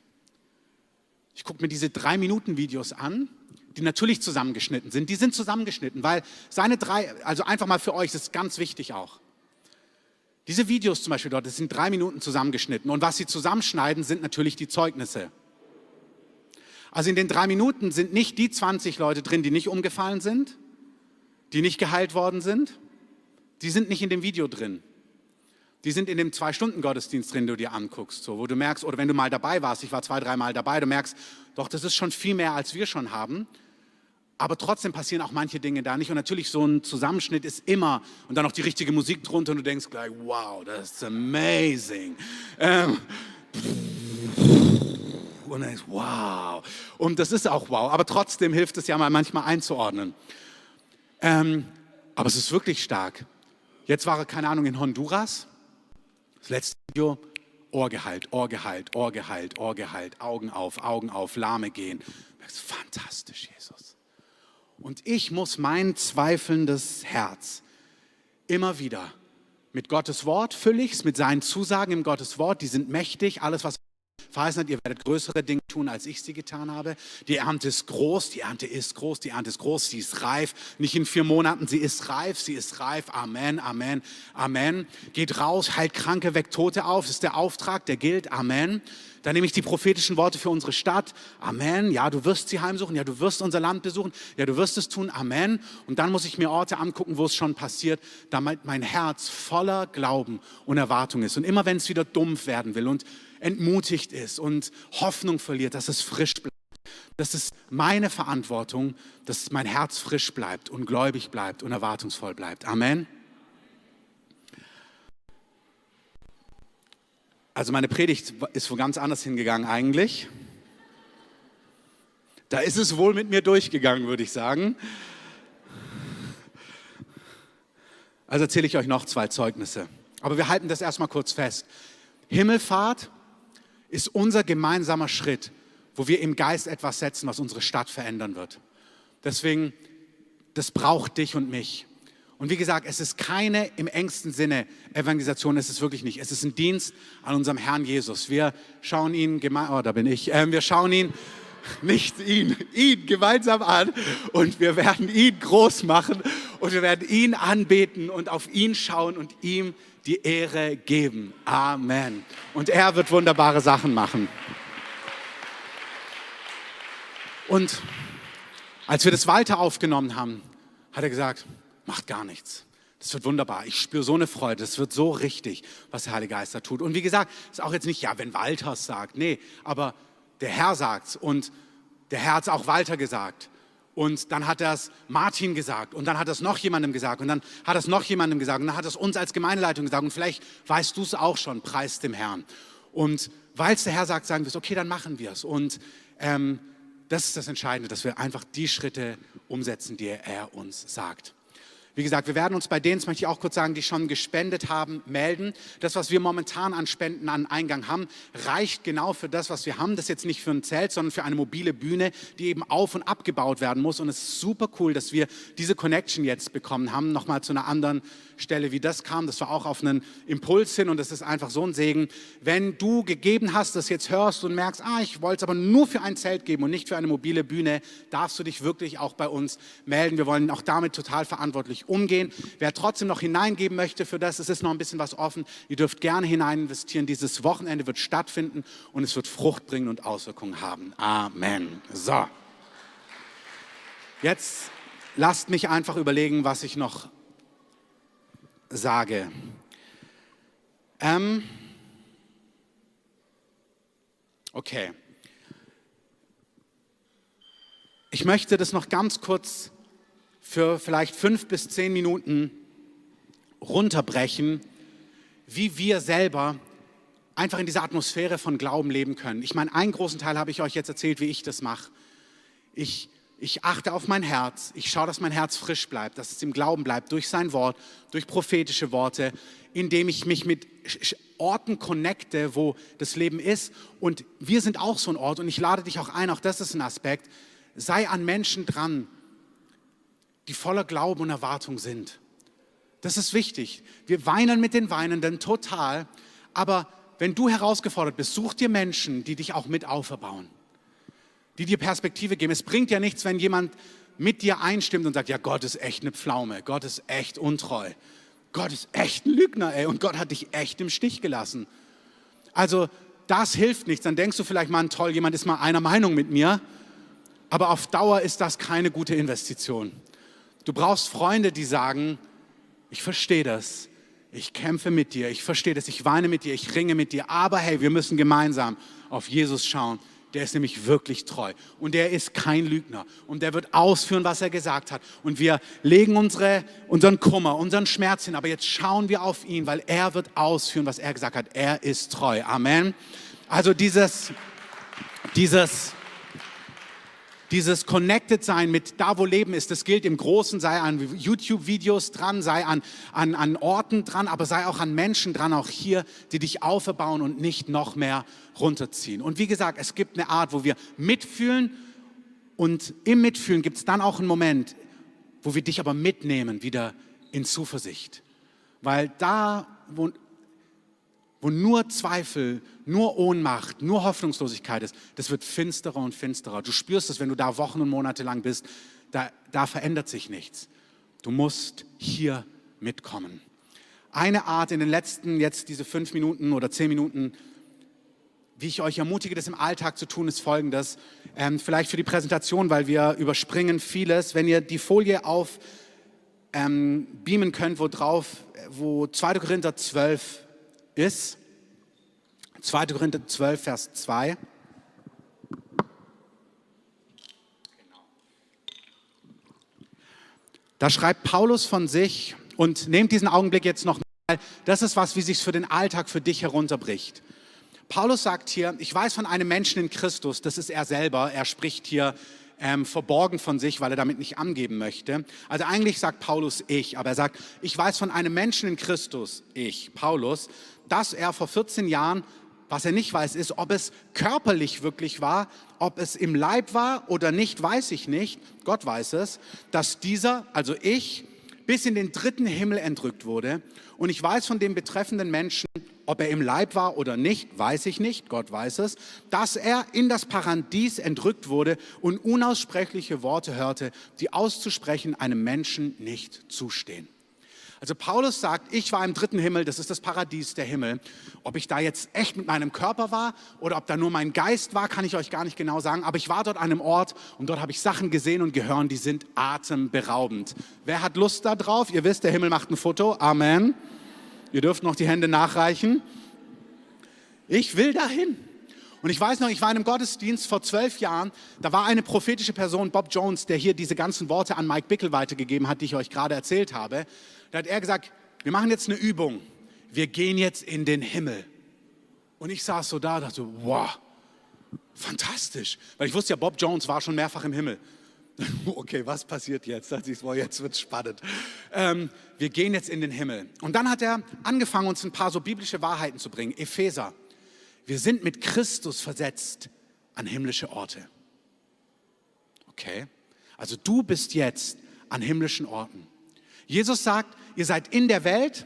Ich gucke mir diese drei Minuten Videos an, die natürlich zusammengeschnitten sind. Die sind zusammengeschnitten, weil seine drei, also einfach mal für euch, das ist ganz wichtig auch. Diese Videos zum Beispiel dort, das sind drei Minuten zusammengeschnitten. Und was sie zusammenschneiden, sind natürlich die Zeugnisse. Also in den drei Minuten sind nicht die 20 Leute drin, die nicht umgefallen sind, die nicht geheilt worden sind. Die sind nicht in dem Video drin. die sind in dem Zwei-Stunden-Gottesdienst drin, den du dir anguckst, so, wo du merkst, oder wenn du mal dabei warst, ich war zwei, dreimal dabei, du merkst, doch, das ist schon viel mehr, als wir schon haben. Aber trotzdem passieren auch manche Dinge da nicht. Und natürlich, so ein Zusammenschnitt ist immer, und dann noch die richtige Musik drunter und du denkst gleich, wow, das ist amazing. Ähm, und dann denkst, wow. Und das ist auch wow. Aber trotzdem hilft es ja mal manchmal einzuordnen. Ähm, aber es ist wirklich stark. Jetzt war er, keine Ahnung, in Honduras. Das letzte Video, Ohr geheilt, Ohr geheilt, Ohr geheilt, Ohr geheilt, Augen auf, Augen auf, Lahme gehen. Fantastisch, Jesus. Und ich muss mein zweifelndes Herz immer wieder mit Gottes Wort fülle ich es, mit seinen Zusagen im Gottes Wort, die sind mächtig, alles was verheißen hat, ihr werdet größere Dinge tun, als ich sie getan habe. Die Ernte ist groß, die Ernte ist groß, die Ernte ist groß, sie ist reif. Nicht in vier Monaten, sie ist reif, sie ist reif. Amen, Amen, Amen. Geht raus, heilt Kranke, weckt Tote auf. Das ist der Auftrag, der gilt. Amen. Dann nehme ich die prophetischen Worte für unsere Stadt. Amen. Ja, du wirst sie heimsuchen. Ja, du wirst unser Land besuchen. Ja, du wirst es tun. Amen. Und dann muss ich mir Orte angucken, wo es schon passiert, damit mein Herz voller Glauben und Erwartung ist. Und immer wenn es wieder dumpf werden will und entmutigt ist und Hoffnung verliert, dass es frisch bleibt. Das ist meine Verantwortung, dass mein Herz frisch bleibt und gläubig bleibt und erwartungsvoll bleibt. Amen. Also meine Predigt ist wo ganz anders hingegangen eigentlich. Da ist es wohl mit mir durchgegangen, würde ich sagen. Also erzähle ich euch noch zwei Zeugnisse. Aber wir halten das erstmal kurz fest. Himmelfahrt ist unser gemeinsamer Schritt, wo wir im Geist etwas setzen, was unsere Stadt verändern wird. Deswegen, das braucht dich und mich. Und wie gesagt, es ist keine im engsten Sinne Evangelisation, es ist wirklich nicht. Es ist ein Dienst an unserem Herrn Jesus. Wir schauen ihn, oh, da bin ich, äh, wir schauen ihn, nicht ihn, ihn gemeinsam an und wir werden ihn groß machen und wir werden ihn anbeten und auf ihn schauen und ihm die Ehre geben. Amen. Und er wird wunderbare Sachen machen. Und als wir das Walter aufgenommen haben, hat er gesagt, macht gar nichts. Das wird wunderbar. Ich spüre so eine Freude. Das wird so richtig, was der Heilige Geist da tut. Und wie gesagt, ist auch jetzt nicht, ja, wenn Walter es sagt. Nee, aber der Herr sagt es. Und der Herr hat es auch Walter gesagt. Und dann hat es Martin gesagt und dann hat es noch jemandem gesagt und dann hat es noch jemandem gesagt und dann hat es uns als Gemeindeleitung gesagt und vielleicht weißt du es auch schon, preis dem Herrn. Und weil es der Herr sagt, sagen wir es, okay, dann machen wir es. Und ähm, das ist das Entscheidende, dass wir einfach die Schritte umsetzen, die er uns sagt. Wie gesagt, wir werden uns bei denen, das möchte ich auch kurz sagen, die schon gespendet haben, melden. Das, was wir momentan an Spenden an Eingang haben, reicht genau für das, was wir haben. Das ist jetzt nicht für ein Zelt, sondern für eine mobile Bühne, die eben auf- und abgebaut werden muss. Und es ist super cool, dass wir diese Connection jetzt bekommen haben, nochmal zu einer anderen Stelle, wie das kam. Das war auch auf einen Impuls hin und das ist einfach so ein Segen. Wenn du gegeben hast, das jetzt hörst und merkst, ah, ich wollte es aber nur für ein Zelt geben und nicht für eine mobile Bühne, darfst du dich wirklich auch bei uns melden. Wir wollen auch damit total verantwortlich umgehen. Wer trotzdem noch hineingeben möchte für das, es ist noch ein bisschen was offen. Ihr dürft gerne hinein investieren. Dieses Wochenende wird stattfinden und es wird Frucht bringen und Auswirkungen haben. Amen. So. Jetzt lasst mich einfach überlegen, was ich noch sage. Ähm, okay. Ich möchte das noch ganz kurz für vielleicht fünf bis zehn Minuten runterbrechen, wie wir selber einfach in dieser Atmosphäre von Glauben leben können. Ich meine, einen großen Teil habe ich euch jetzt erzählt, wie ich das mache. Ich ich achte auf mein Herz. Ich schaue, dass mein Herz frisch bleibt, dass es im Glauben bleibt, durch sein Wort, durch prophetische Worte, indem ich mich mit Orten connecte, wo das Leben ist. Und wir sind auch so ein Ort und ich lade dich auch ein, auch das ist ein Aspekt. Sei an Menschen dran, die voller Glauben und Erwartung sind. Das ist wichtig. Wir weinen mit den Weinenden total, aber wenn du herausgefordert bist, such dir Menschen, die dich auch mit auferbauen die dir Perspektive geben. Es bringt ja nichts, wenn jemand mit dir einstimmt und sagt, ja, Gott ist echt eine Pflaume, Gott ist echt untreu, Gott ist echt ein Lügner, ey, und Gott hat dich echt im Stich gelassen. Also das hilft nichts. Dann denkst du vielleicht mal, toll, jemand ist mal einer Meinung mit mir, aber auf Dauer ist das keine gute Investition. Du brauchst Freunde, die sagen, ich verstehe das, ich kämpfe mit dir, ich verstehe das, ich weine mit dir, ich ringe mit dir, aber hey, wir müssen gemeinsam auf Jesus schauen. Der ist nämlich wirklich treu und der ist kein Lügner und der wird ausführen, was er gesagt hat. Und wir legen unsere, unseren Kummer, unseren Schmerz hin, aber jetzt schauen wir auf ihn, weil er wird ausführen, was er gesagt hat. Er ist treu. Amen. Also dieses, dieses, dieses Connected sein mit da, wo Leben ist, das gilt im Großen, sei an YouTube-Videos dran, sei an, an, an Orten dran, aber sei auch an Menschen dran, auch hier, die dich aufbauen und nicht noch mehr runterziehen. Und wie gesagt, es gibt eine Art, wo wir mitfühlen und im Mitfühlen gibt es dann auch einen Moment, wo wir dich aber mitnehmen, wieder in Zuversicht. Weil da, wo, wo nur Zweifel, nur Ohnmacht, nur Hoffnungslosigkeit ist, das wird finsterer und finsterer. Du spürst es, wenn du da Wochen und Monate lang bist, da, da verändert sich nichts. Du musst hier mitkommen. Eine Art in den letzten, jetzt diese fünf Minuten oder zehn Minuten, wie ich euch ermutige, das im Alltag zu tun, ist folgendes. Ähm, vielleicht für die Präsentation, weil wir überspringen vieles. Wenn ihr die Folie auf ähm, beamen könnt, wo drauf, wo 2. Korinther 12 ist 2. Korinther 12, Vers 2. Da schreibt Paulus von sich und nehmt diesen Augenblick jetzt noch mal. Das ist was, wie sich für den Alltag für dich herunterbricht. Paulus sagt hier, ich weiß von einem Menschen in Christus, das ist er selber. Er spricht hier ähm, verborgen von sich, weil er damit nicht angeben möchte. Also eigentlich sagt Paulus ich, aber er sagt, ich weiß von einem Menschen in Christus, ich, Paulus, dass er vor 14 Jahren, was er nicht weiß, ist, ob es körperlich wirklich war, ob es im Leib war oder nicht, weiß ich nicht. Gott weiß es, dass dieser, also ich, bis in den dritten Himmel entrückt wurde. Und ich weiß von dem betreffenden Menschen, ob er im Leib war oder nicht, weiß ich nicht, Gott weiß es, dass er in das Paradies entrückt wurde und unaussprechliche Worte hörte, die auszusprechen einem Menschen nicht zustehen. Also Paulus sagt, ich war im dritten Himmel, das ist das Paradies, der Himmel. Ob ich da jetzt echt mit meinem Körper war oder ob da nur mein Geist war, kann ich euch gar nicht genau sagen. Aber ich war dort an einem Ort und dort habe ich Sachen gesehen und gehört, die sind atemberaubend. Wer hat Lust da drauf? Ihr wisst, der Himmel macht ein Foto. Amen. Ihr dürft noch die Hände nachreichen. Ich will dahin. Und ich weiß noch, ich war in einem Gottesdienst vor zwölf Jahren, da war eine prophetische Person, Bob Jones, der hier diese ganzen Worte an Mike Bickel weitergegeben hat, die ich euch gerade erzählt habe. Da hat er gesagt, wir machen jetzt eine Übung. Wir gehen jetzt in den Himmel. Und ich saß so da und dachte, wow, fantastisch. Weil ich wusste ja, Bob Jones war schon mehrfach im Himmel. Okay, was passiert jetzt? Da siehst du, jetzt wird es spannend. Ähm, wir gehen jetzt in den Himmel. Und dann hat er angefangen, uns ein paar so biblische Wahrheiten zu bringen. Epheser. Wir sind mit Christus versetzt an himmlische Orte. Okay? Also du bist jetzt an himmlischen Orten. Jesus sagt, ihr seid in der Welt,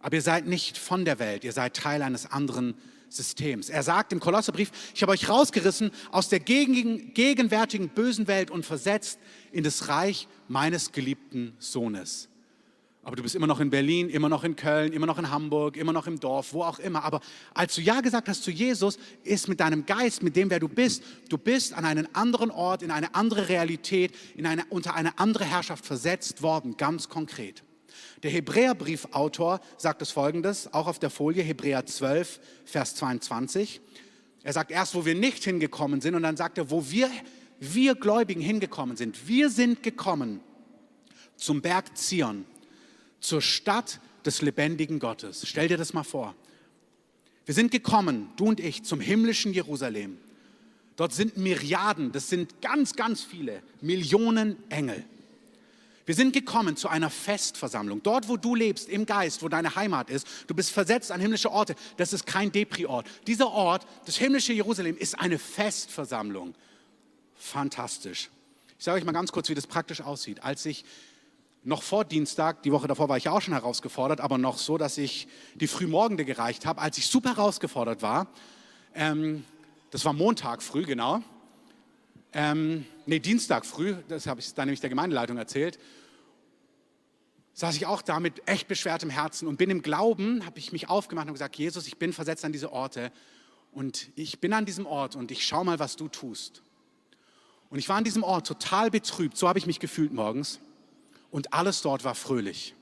aber ihr seid nicht von der Welt, ihr seid Teil eines anderen Systems. Er sagt im Kolosserbrief, ich habe euch rausgerissen aus der gegenwärtigen bösen Welt und versetzt in das Reich meines geliebten Sohnes aber du bist immer noch in Berlin, immer noch in Köln, immer noch in Hamburg, immer noch im Dorf, wo auch immer. Aber als du Ja gesagt hast zu Jesus, ist mit deinem Geist, mit dem, wer du bist, du bist an einen anderen Ort, in eine andere Realität, in eine, unter eine andere Herrschaft versetzt worden, ganz konkret. Der Hebräerbriefautor sagt es folgendes, auch auf der Folie, Hebräer 12, Vers 22. Er sagt erst, wo wir nicht hingekommen sind, und dann sagt er, wo wir, wir Gläubigen hingekommen sind. Wir sind gekommen zum Berg Zion zur Stadt des lebendigen Gottes. Stell dir das mal vor. Wir sind gekommen, du und ich, zum himmlischen Jerusalem. Dort sind Myriaden, das sind ganz, ganz viele, Millionen Engel. Wir sind gekommen zu einer Festversammlung. Dort, wo du lebst, im Geist, wo deine Heimat ist, du bist versetzt an himmlische Orte. Das ist kein Depri-Ort. Dieser Ort, das himmlische Jerusalem, ist eine Festversammlung. Fantastisch. Ich sage euch mal ganz kurz, wie das praktisch aussieht. Als ich noch vor Dienstag, die Woche davor war ich auch schon herausgefordert, aber noch so, dass ich die Frühmorgende gereicht habe, als ich super herausgefordert war. Ähm, das war Montag früh, genau. Ähm, nee, Dienstag früh, das habe ich dann nämlich der Gemeindeleitung erzählt, saß ich auch da mit echt beschwertem Herzen und bin im Glauben, habe ich mich aufgemacht und gesagt, Jesus, ich bin versetzt an diese Orte und ich bin an diesem Ort und ich schau mal, was du tust. Und ich war an diesem Ort total betrübt, so habe ich mich gefühlt morgens und alles dort war fröhlich.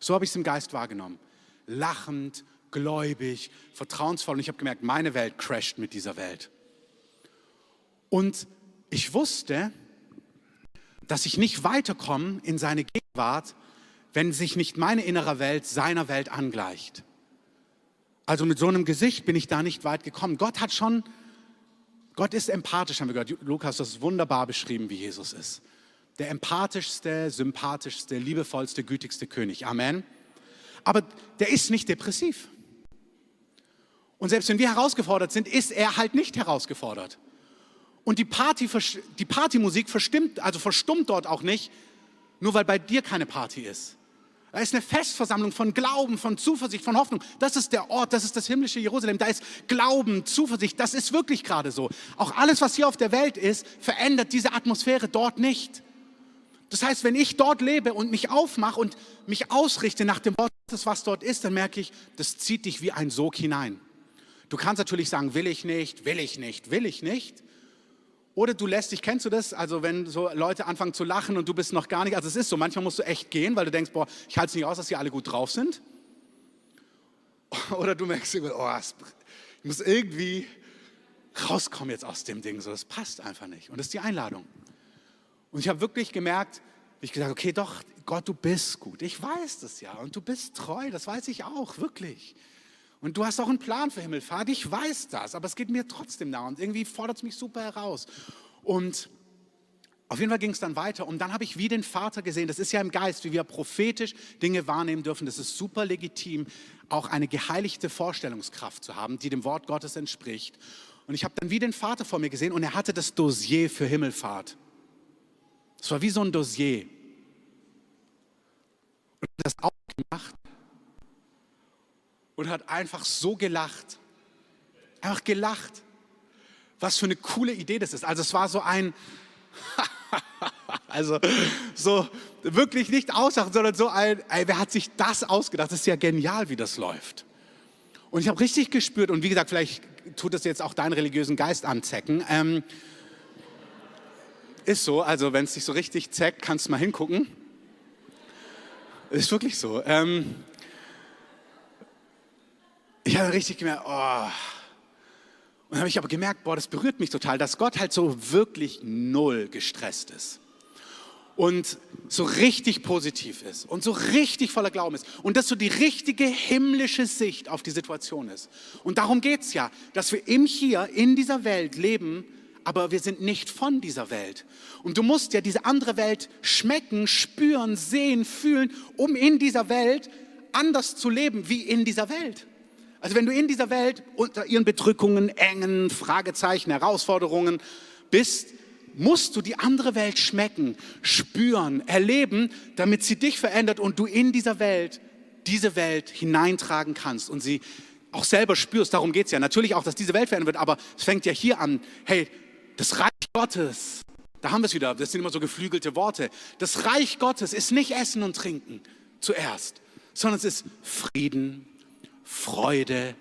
So habe ich es im Geist wahrgenommen. Lachend, gläubig, vertrauensvoll. Und ich habe gemerkt, meine Welt crasht mit dieser Welt. Und ich wusste, dass ich nicht weiterkomme in seine Gegenwart, wenn sich nicht meine innere Welt seiner Welt angleicht. Also mit so einem Gesicht bin ich da nicht weit gekommen. Gott hat schon, Gott ist empathisch, haben wir gehört. Lukas, das ist wunderbar beschrieben, wie Jesus ist. Der empathischste, sympathischste, liebevollste, gütigste König. Amen. Aber der ist nicht depressiv. Und selbst wenn wir herausgefordert sind, ist er halt nicht herausgefordert. Und die, Party, die Partymusik verstimmt, also verstummt dort auch nicht, nur weil bei dir keine Party ist. Da ist eine Festversammlung von Glauben, von Zuversicht, von Hoffnung. Das ist der Ort, das ist das himmlische Jerusalem. Da ist Glauben, Zuversicht. Das ist wirklich gerade so. Auch alles, was hier auf der Welt ist, verändert diese Atmosphäre dort nicht. Das heißt, wenn ich dort lebe und mich aufmache und mich ausrichte nach dem Wort, was dort ist, dann merke ich, das zieht dich wie ein Sog hinein. Du kannst natürlich sagen, will ich nicht, will ich nicht, will ich nicht. Oder du lässt dich, kennst du das? Also wenn so Leute anfangen zu lachen und du bist noch gar nicht, also es ist so, manchmal musst du echt gehen, weil du denkst, boah, ich halte es nicht aus, dass die alle gut drauf sind. Oder du merkst, oh, ich muss irgendwie rauskommen jetzt aus dem Ding, so das passt einfach nicht. Und das ist die Einladung. Und ich habe wirklich gemerkt, ich gesagt, okay, doch, Gott, du bist gut. Ich weiß das ja und du bist treu, das weiß ich auch, wirklich. Und du hast auch einen Plan für Himmelfahrt, ich weiß das, aber es geht mir trotzdem nah und irgendwie fordert es mich super heraus. Und auf jeden Fall ging es dann weiter und dann habe ich wie den Vater gesehen. Das ist ja im Geist, wie wir prophetisch Dinge wahrnehmen dürfen. Das ist super legitim, auch eine geheiligte Vorstellungskraft zu haben, die dem Wort Gottes entspricht. Und ich habe dann wie den Vater vor mir gesehen und er hatte das Dossier für Himmelfahrt. Es war wie so ein Dossier. Und das aufgemacht und hat einfach so gelacht. Einfach gelacht. Was für eine coole Idee das ist. Also es war so ein, also so wirklich nicht auslachen, sondern so ein, ey, wer hat sich das ausgedacht? Das ist ja genial, wie das läuft. Und ich habe richtig gespürt, und wie gesagt, vielleicht tut das jetzt auch deinen religiösen Geist anzecken. Ähm, ist so, also wenn es dich so richtig zeckt, kannst du mal hingucken. Ist wirklich so. Ähm, ich habe richtig gemerkt, oh. Und habe ich aber gemerkt, boah, das berührt mich total, dass Gott halt so wirklich null gestresst ist. Und so richtig positiv ist und so richtig voller Glauben ist und dass so die richtige himmlische Sicht auf die Situation ist. Und darum geht es ja, dass wir im Hier, in dieser Welt leben, aber wir sind nicht von dieser Welt. Und du musst ja diese andere Welt schmecken, spüren, sehen, fühlen, um in dieser Welt anders zu leben wie in dieser Welt. Also wenn du in dieser Welt unter ihren Bedrückungen, Engen, Fragezeichen, Herausforderungen bist, musst du die andere Welt schmecken, spüren, erleben, damit sie dich verändert und du in dieser Welt diese Welt hineintragen kannst und sie auch selber spürst. Darum geht es ja. Natürlich auch, dass diese Welt verändert wird, aber es fängt ja hier an. Hey, das Reich Gottes, da haben wir es wieder, das sind immer so geflügelte Worte. Das Reich Gottes ist nicht Essen und Trinken zuerst, sondern es ist Frieden, Freude,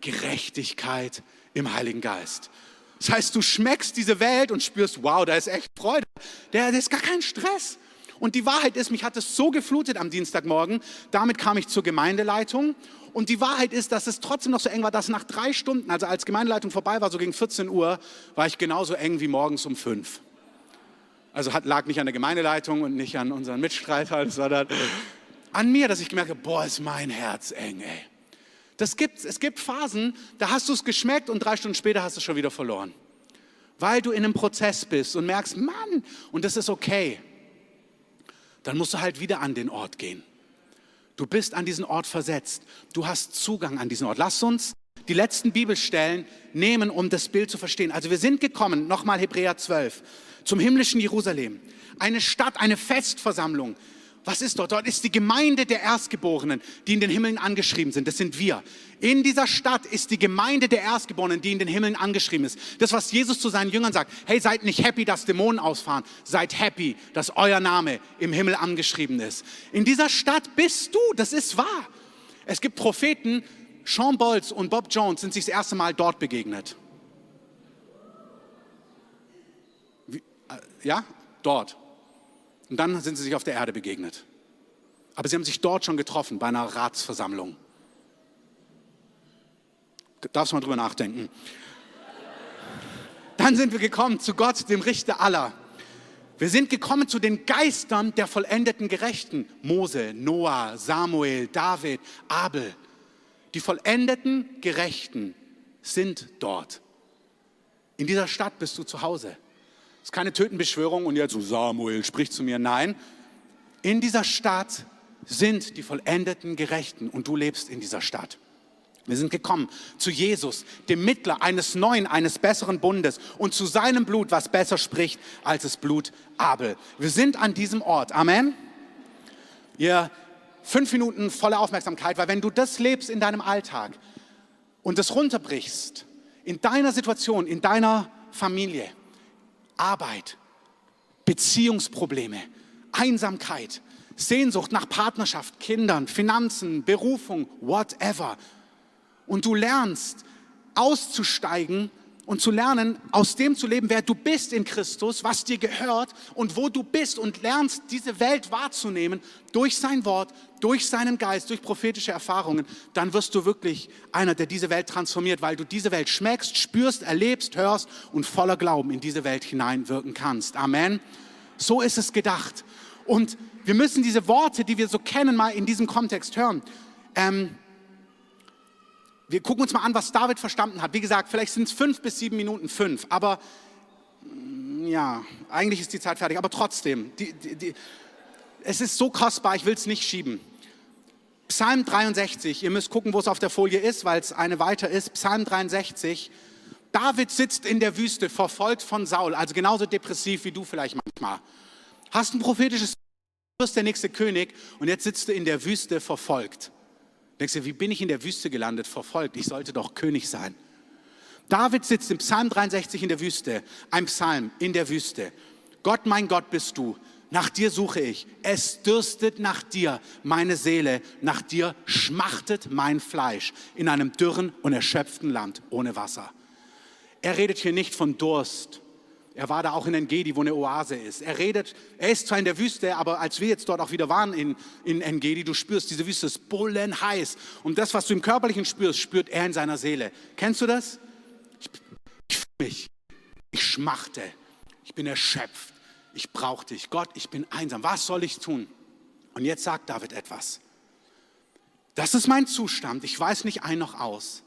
Gerechtigkeit im Heiligen Geist. Das heißt, du schmeckst diese Welt und spürst, wow, da ist echt Freude. Da, ist gar kein Stress. Und die Wahrheit ist, mich hat es so geflutet am Dienstagmorgen. Damit kam ich zur Gemeindeleitung. Und die Wahrheit ist, dass es trotzdem noch so eng war, dass nach drei Stunden, also als Gemeindeleitung vorbei war, so gegen 14 Uhr, war ich genauso eng wie morgens um fünf. Also hat, lag nicht an der Gemeindeleitung und nicht an unseren Mitstreitern, sondern an mir, dass ich gemerkt habe, boah, ist mein Herz eng, ey. Das gibt's. Es gibt Phasen, da hast du es geschmeckt und drei Stunden später hast du es schon wieder verloren. Weil du in einem Prozess bist und merkst, Mann, und das ist okay. Dann musst du halt wieder an den Ort gehen. Du bist an diesen Ort versetzt. Du hast Zugang an diesen Ort. Lass uns die letzten Bibelstellen nehmen, um das Bild zu verstehen. Also wir sind gekommen, nochmal Hebräer 12, zum himmlischen Jerusalem. Eine Stadt, eine Festversammlung. Was ist dort? Dort ist die Gemeinde der Erstgeborenen, die in den Himmeln angeschrieben sind. Das sind wir. In dieser Stadt ist die Gemeinde der Erstgeborenen, die in den Himmeln angeschrieben ist. Das, was Jesus zu seinen Jüngern sagt. Hey, seid nicht happy, dass Dämonen ausfahren. Seid happy, dass euer Name im Himmel angeschrieben ist. In dieser Stadt bist du. Das ist wahr. Es gibt Propheten, Sean Bolz und Bob Jones sind sich das erste Mal dort begegnet. Wie, äh, ja, dort. Und dann sind sie sich auf der Erde begegnet. Aber sie haben sich dort schon getroffen bei einer Ratsversammlung. Darfst du mal drüber nachdenken. Dann sind wir gekommen zu Gott, dem Richter aller. Wir sind gekommen zu den Geistern der vollendeten Gerechten. Mose, Noah, Samuel, David, Abel. Die vollendeten Gerechten sind dort. In dieser Stadt bist du zu Hause. Es ist keine Tötenbeschwörung und jetzt so Samuel spricht zu mir. Nein, in dieser Stadt sind die vollendeten Gerechten und du lebst in dieser Stadt. Wir sind gekommen zu Jesus, dem Mittler eines neuen, eines besseren Bundes und zu seinem Blut, was besser spricht als das Blut Abel. Wir sind an diesem Ort. Amen. Ihr fünf Minuten volle Aufmerksamkeit, weil wenn du das lebst in deinem Alltag und das runterbrichst, in deiner Situation, in deiner Familie, Arbeit, Beziehungsprobleme, Einsamkeit, Sehnsucht nach Partnerschaft, Kindern, Finanzen, Berufung, whatever, und du lernst auszusteigen und zu lernen, aus dem zu leben, wer du bist in Christus, was dir gehört und wo du bist und lernst, diese Welt wahrzunehmen durch sein Wort, durch seinen Geist, durch prophetische Erfahrungen, dann wirst du wirklich einer, der diese Welt transformiert, weil du diese Welt schmeckst, spürst, erlebst, hörst und voller Glauben in diese Welt hineinwirken kannst. Amen. So ist es gedacht. Und wir müssen diese Worte, die wir so kennen, mal in diesem Kontext hören. Ähm, wir gucken uns mal an, was David verstanden hat. Wie gesagt, vielleicht sind es fünf bis sieben Minuten, fünf. Aber mm, ja, eigentlich ist die Zeit fertig. Aber trotzdem, die, die, die, es ist so kostbar, ich will es nicht schieben. Psalm 63, ihr müsst gucken, wo es auf der Folie ist, weil es eine weiter ist. Psalm 63. David sitzt in der Wüste, verfolgt von Saul, also genauso depressiv wie du vielleicht manchmal. Hast ein prophetisches, du wirst der nächste König und jetzt sitzt du in der Wüste verfolgt. Denkst du, wie bin ich in der Wüste gelandet, verfolgt? Ich sollte doch König sein. David sitzt im Psalm 63 in der Wüste, ein Psalm in der Wüste. Gott, mein Gott bist du, nach dir suche ich. Es dürstet nach dir meine Seele, nach dir schmachtet mein Fleisch in einem dürren und erschöpften Land ohne Wasser. Er redet hier nicht von Durst, er war da auch in Engedi, wo eine Oase ist. Er redet, er ist zwar in der Wüste, aber als wir jetzt dort auch wieder waren in, in Engedi, du spürst, diese Wüste ist bullenheiß. Und das, was du im Körperlichen spürst, spürt er in seiner Seele. Kennst du das? Ich, ich fühle mich, ich schmachte, ich bin erschöpft, ich brauche dich. Gott, ich bin einsam. Was soll ich tun? Und jetzt sagt David etwas. Das ist mein Zustand, ich weiß nicht ein noch aus.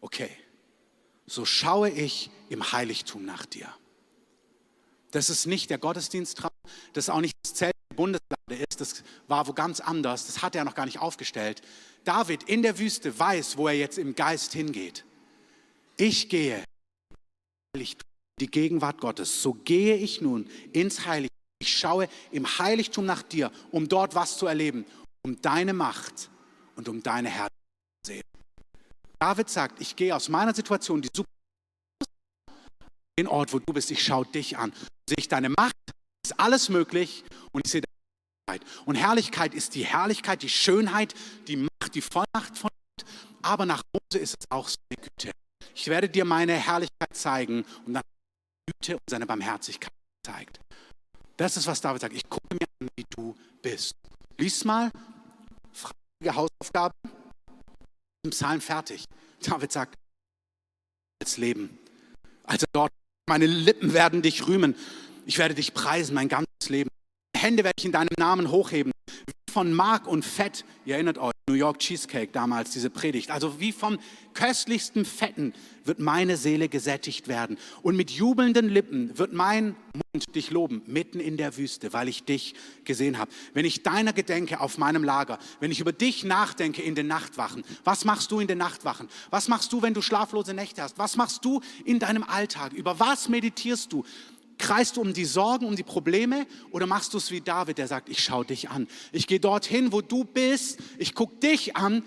Okay so schaue ich im Heiligtum nach dir. Das ist nicht der Gottesdienstraum, das ist auch nicht das Zelt der Bundeslade ist, das war wo ganz anders, das hat er noch gar nicht aufgestellt. David in der Wüste weiß, wo er jetzt im Geist hingeht. Ich gehe die Gegenwart Gottes. So gehe ich nun ins Heiligtum. Ich schaue im Heiligtum nach dir, um dort was zu erleben, um deine Macht und um deine Herrlichkeit zu sehen. David sagt, ich gehe aus meiner Situation, die super den Ort, wo du bist, ich schaue dich an. Sehe ich deine Macht, ist alles möglich und ich sehe deine Herrlichkeit. Und Herrlichkeit ist die Herrlichkeit, die Schönheit, die Macht, die Vollmacht von Gott. Aber nach Mose ist es auch so eine Güte. Ich werde dir meine Herrlichkeit zeigen und dann Güte und seine Barmherzigkeit zeigt. Das ist, was David sagt. Ich gucke mir an, wie du bist. Lies mal, frage Hausaufgabe im Psalm fertig. David sagt, als Leben. Also dort, meine Lippen werden dich rühmen. Ich werde dich preisen mein ganzes Leben. Hände werde ich in deinem Namen hochheben von Mark und Fett, ihr erinnert euch, New York Cheesecake damals, diese Predigt. Also wie vom köstlichsten Fetten wird meine Seele gesättigt werden. Und mit jubelnden Lippen wird mein Mund dich loben, mitten in der Wüste, weil ich dich gesehen habe. Wenn ich deiner gedenke auf meinem Lager, wenn ich über dich nachdenke in den Nachtwachen, was machst du in den Nachtwachen? Was machst du, wenn du schlaflose Nächte hast? Was machst du in deinem Alltag? Über was meditierst du? Kreist du um die Sorgen, um die Probleme oder machst du es wie David, der sagt, ich schaue dich an. Ich gehe dorthin, wo du bist, ich gucke dich an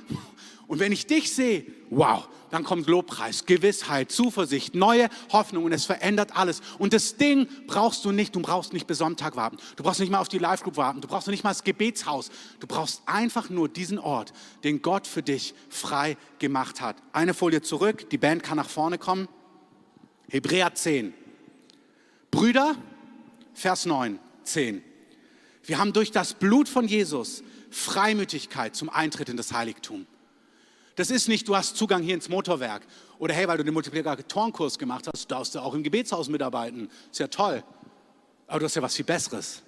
und wenn ich dich sehe, wow, dann kommt Lobpreis, Gewissheit, Zuversicht, neue Hoffnung und es verändert alles. Und das Ding brauchst du nicht, du brauchst nicht bis Sonntag warten, du brauchst nicht mal auf die Live-Group warten, du brauchst nicht mal das Gebetshaus, du brauchst einfach nur diesen Ort, den Gott für dich frei gemacht hat. Eine Folie zurück, die Band kann nach vorne kommen. Hebräer 10. Brüder, Vers 9, 10. Wir haben durch das Blut von Jesus Freimütigkeit zum Eintritt in das Heiligtum. Das ist nicht, du hast Zugang hier ins Motorwerk oder hey, weil du den Multiplikatorenkurs gemacht hast, darfst du auch im Gebetshaus mitarbeiten. Ist ja toll. Aber du hast ja was viel Besseres.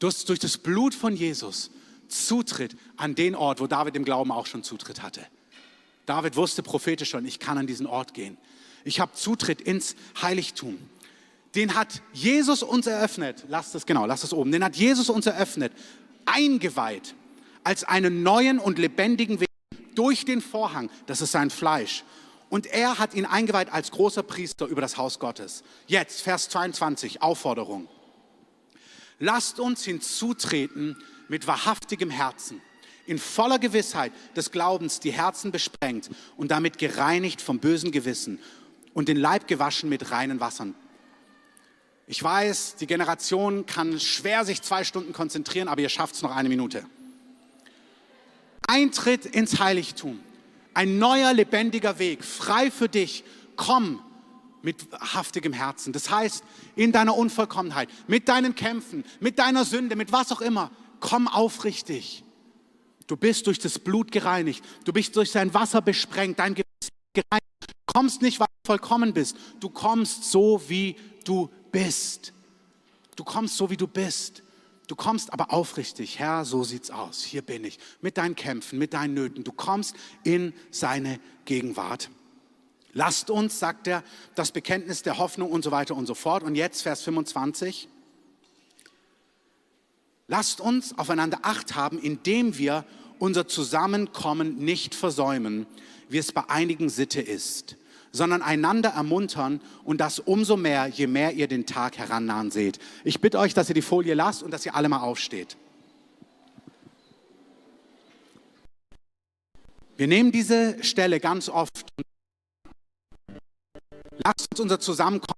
Du hast durch das Blut von Jesus Zutritt an den Ort, wo David im Glauben auch schon Zutritt hatte. David wusste prophetisch schon, ich kann an diesen Ort gehen. Ich habe Zutritt ins Heiligtum. Den hat Jesus uns eröffnet. Lass das genau, lass das oben. Den hat Jesus uns eröffnet, eingeweiht als einen neuen und lebendigen Weg durch den Vorhang. Das ist sein Fleisch. Und er hat ihn eingeweiht als großer Priester über das Haus Gottes. Jetzt, Vers 22, Aufforderung. Lasst uns hinzutreten mit wahrhaftigem Herzen, in voller Gewissheit des Glaubens die Herzen besprengt und damit gereinigt vom bösen Gewissen und den Leib gewaschen mit reinen Wassern. Ich weiß, die Generation kann schwer sich zwei Stunden konzentrieren, aber ihr schafft es noch eine Minute. Eintritt ins Heiligtum, ein neuer lebendiger Weg, frei für dich. Komm mit haftigem Herzen. Das heißt, in deiner Unvollkommenheit, mit deinen Kämpfen, mit deiner Sünde, mit was auch immer, komm aufrichtig. Du bist durch das Blut gereinigt. Du bist durch sein Wasser besprengt, dein Gewissen gereinigt. Du kommst nicht, weil du vollkommen bist. Du kommst so, wie du bist. Du kommst so, wie du bist. Du kommst aber aufrichtig, Herr, so sieht's aus. Hier bin ich mit deinen Kämpfen, mit deinen Nöten. Du kommst in seine Gegenwart. Lasst uns, sagt er, das Bekenntnis der Hoffnung und so weiter und so fort. Und jetzt Vers 25. Lasst uns aufeinander Acht haben, indem wir unser Zusammenkommen nicht versäumen, wie es bei einigen Sitte ist, sondern einander ermuntern und das umso mehr, je mehr ihr den Tag herannahen seht. Ich bitte euch, dass ihr die Folie lasst und dass ihr alle mal aufsteht. Wir nehmen diese Stelle ganz oft lasst uns unser Zusammenkommen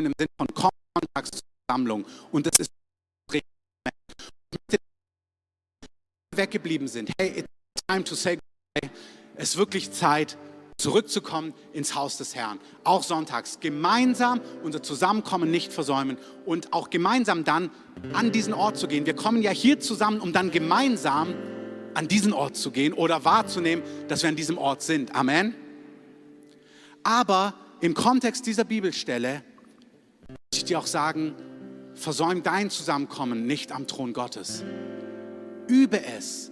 im Sinne von Sonntagsversammlung und das ist weggeblieben sind. Hey, it's time to say goodbye. Es ist wirklich Zeit, zurückzukommen ins Haus des Herrn. Auch sonntags. Gemeinsam unser Zusammenkommen nicht versäumen und auch gemeinsam dann an diesen Ort zu gehen. Wir kommen ja hier zusammen, um dann gemeinsam an diesen Ort zu gehen oder wahrzunehmen, dass wir an diesem Ort sind. Amen. Aber im Kontext dieser Bibelstelle möchte ich dir auch sagen, versäum dein Zusammenkommen nicht am Thron Gottes übe es,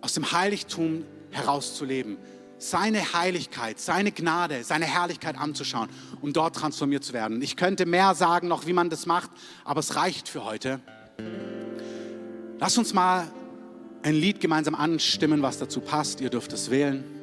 aus dem Heiligtum herauszuleben, seine Heiligkeit, seine Gnade, seine Herrlichkeit anzuschauen, um dort transformiert zu werden. Ich könnte mehr sagen noch, wie man das macht, aber es reicht für heute. Lass uns mal ein Lied gemeinsam anstimmen, was dazu passt. Ihr dürft es wählen.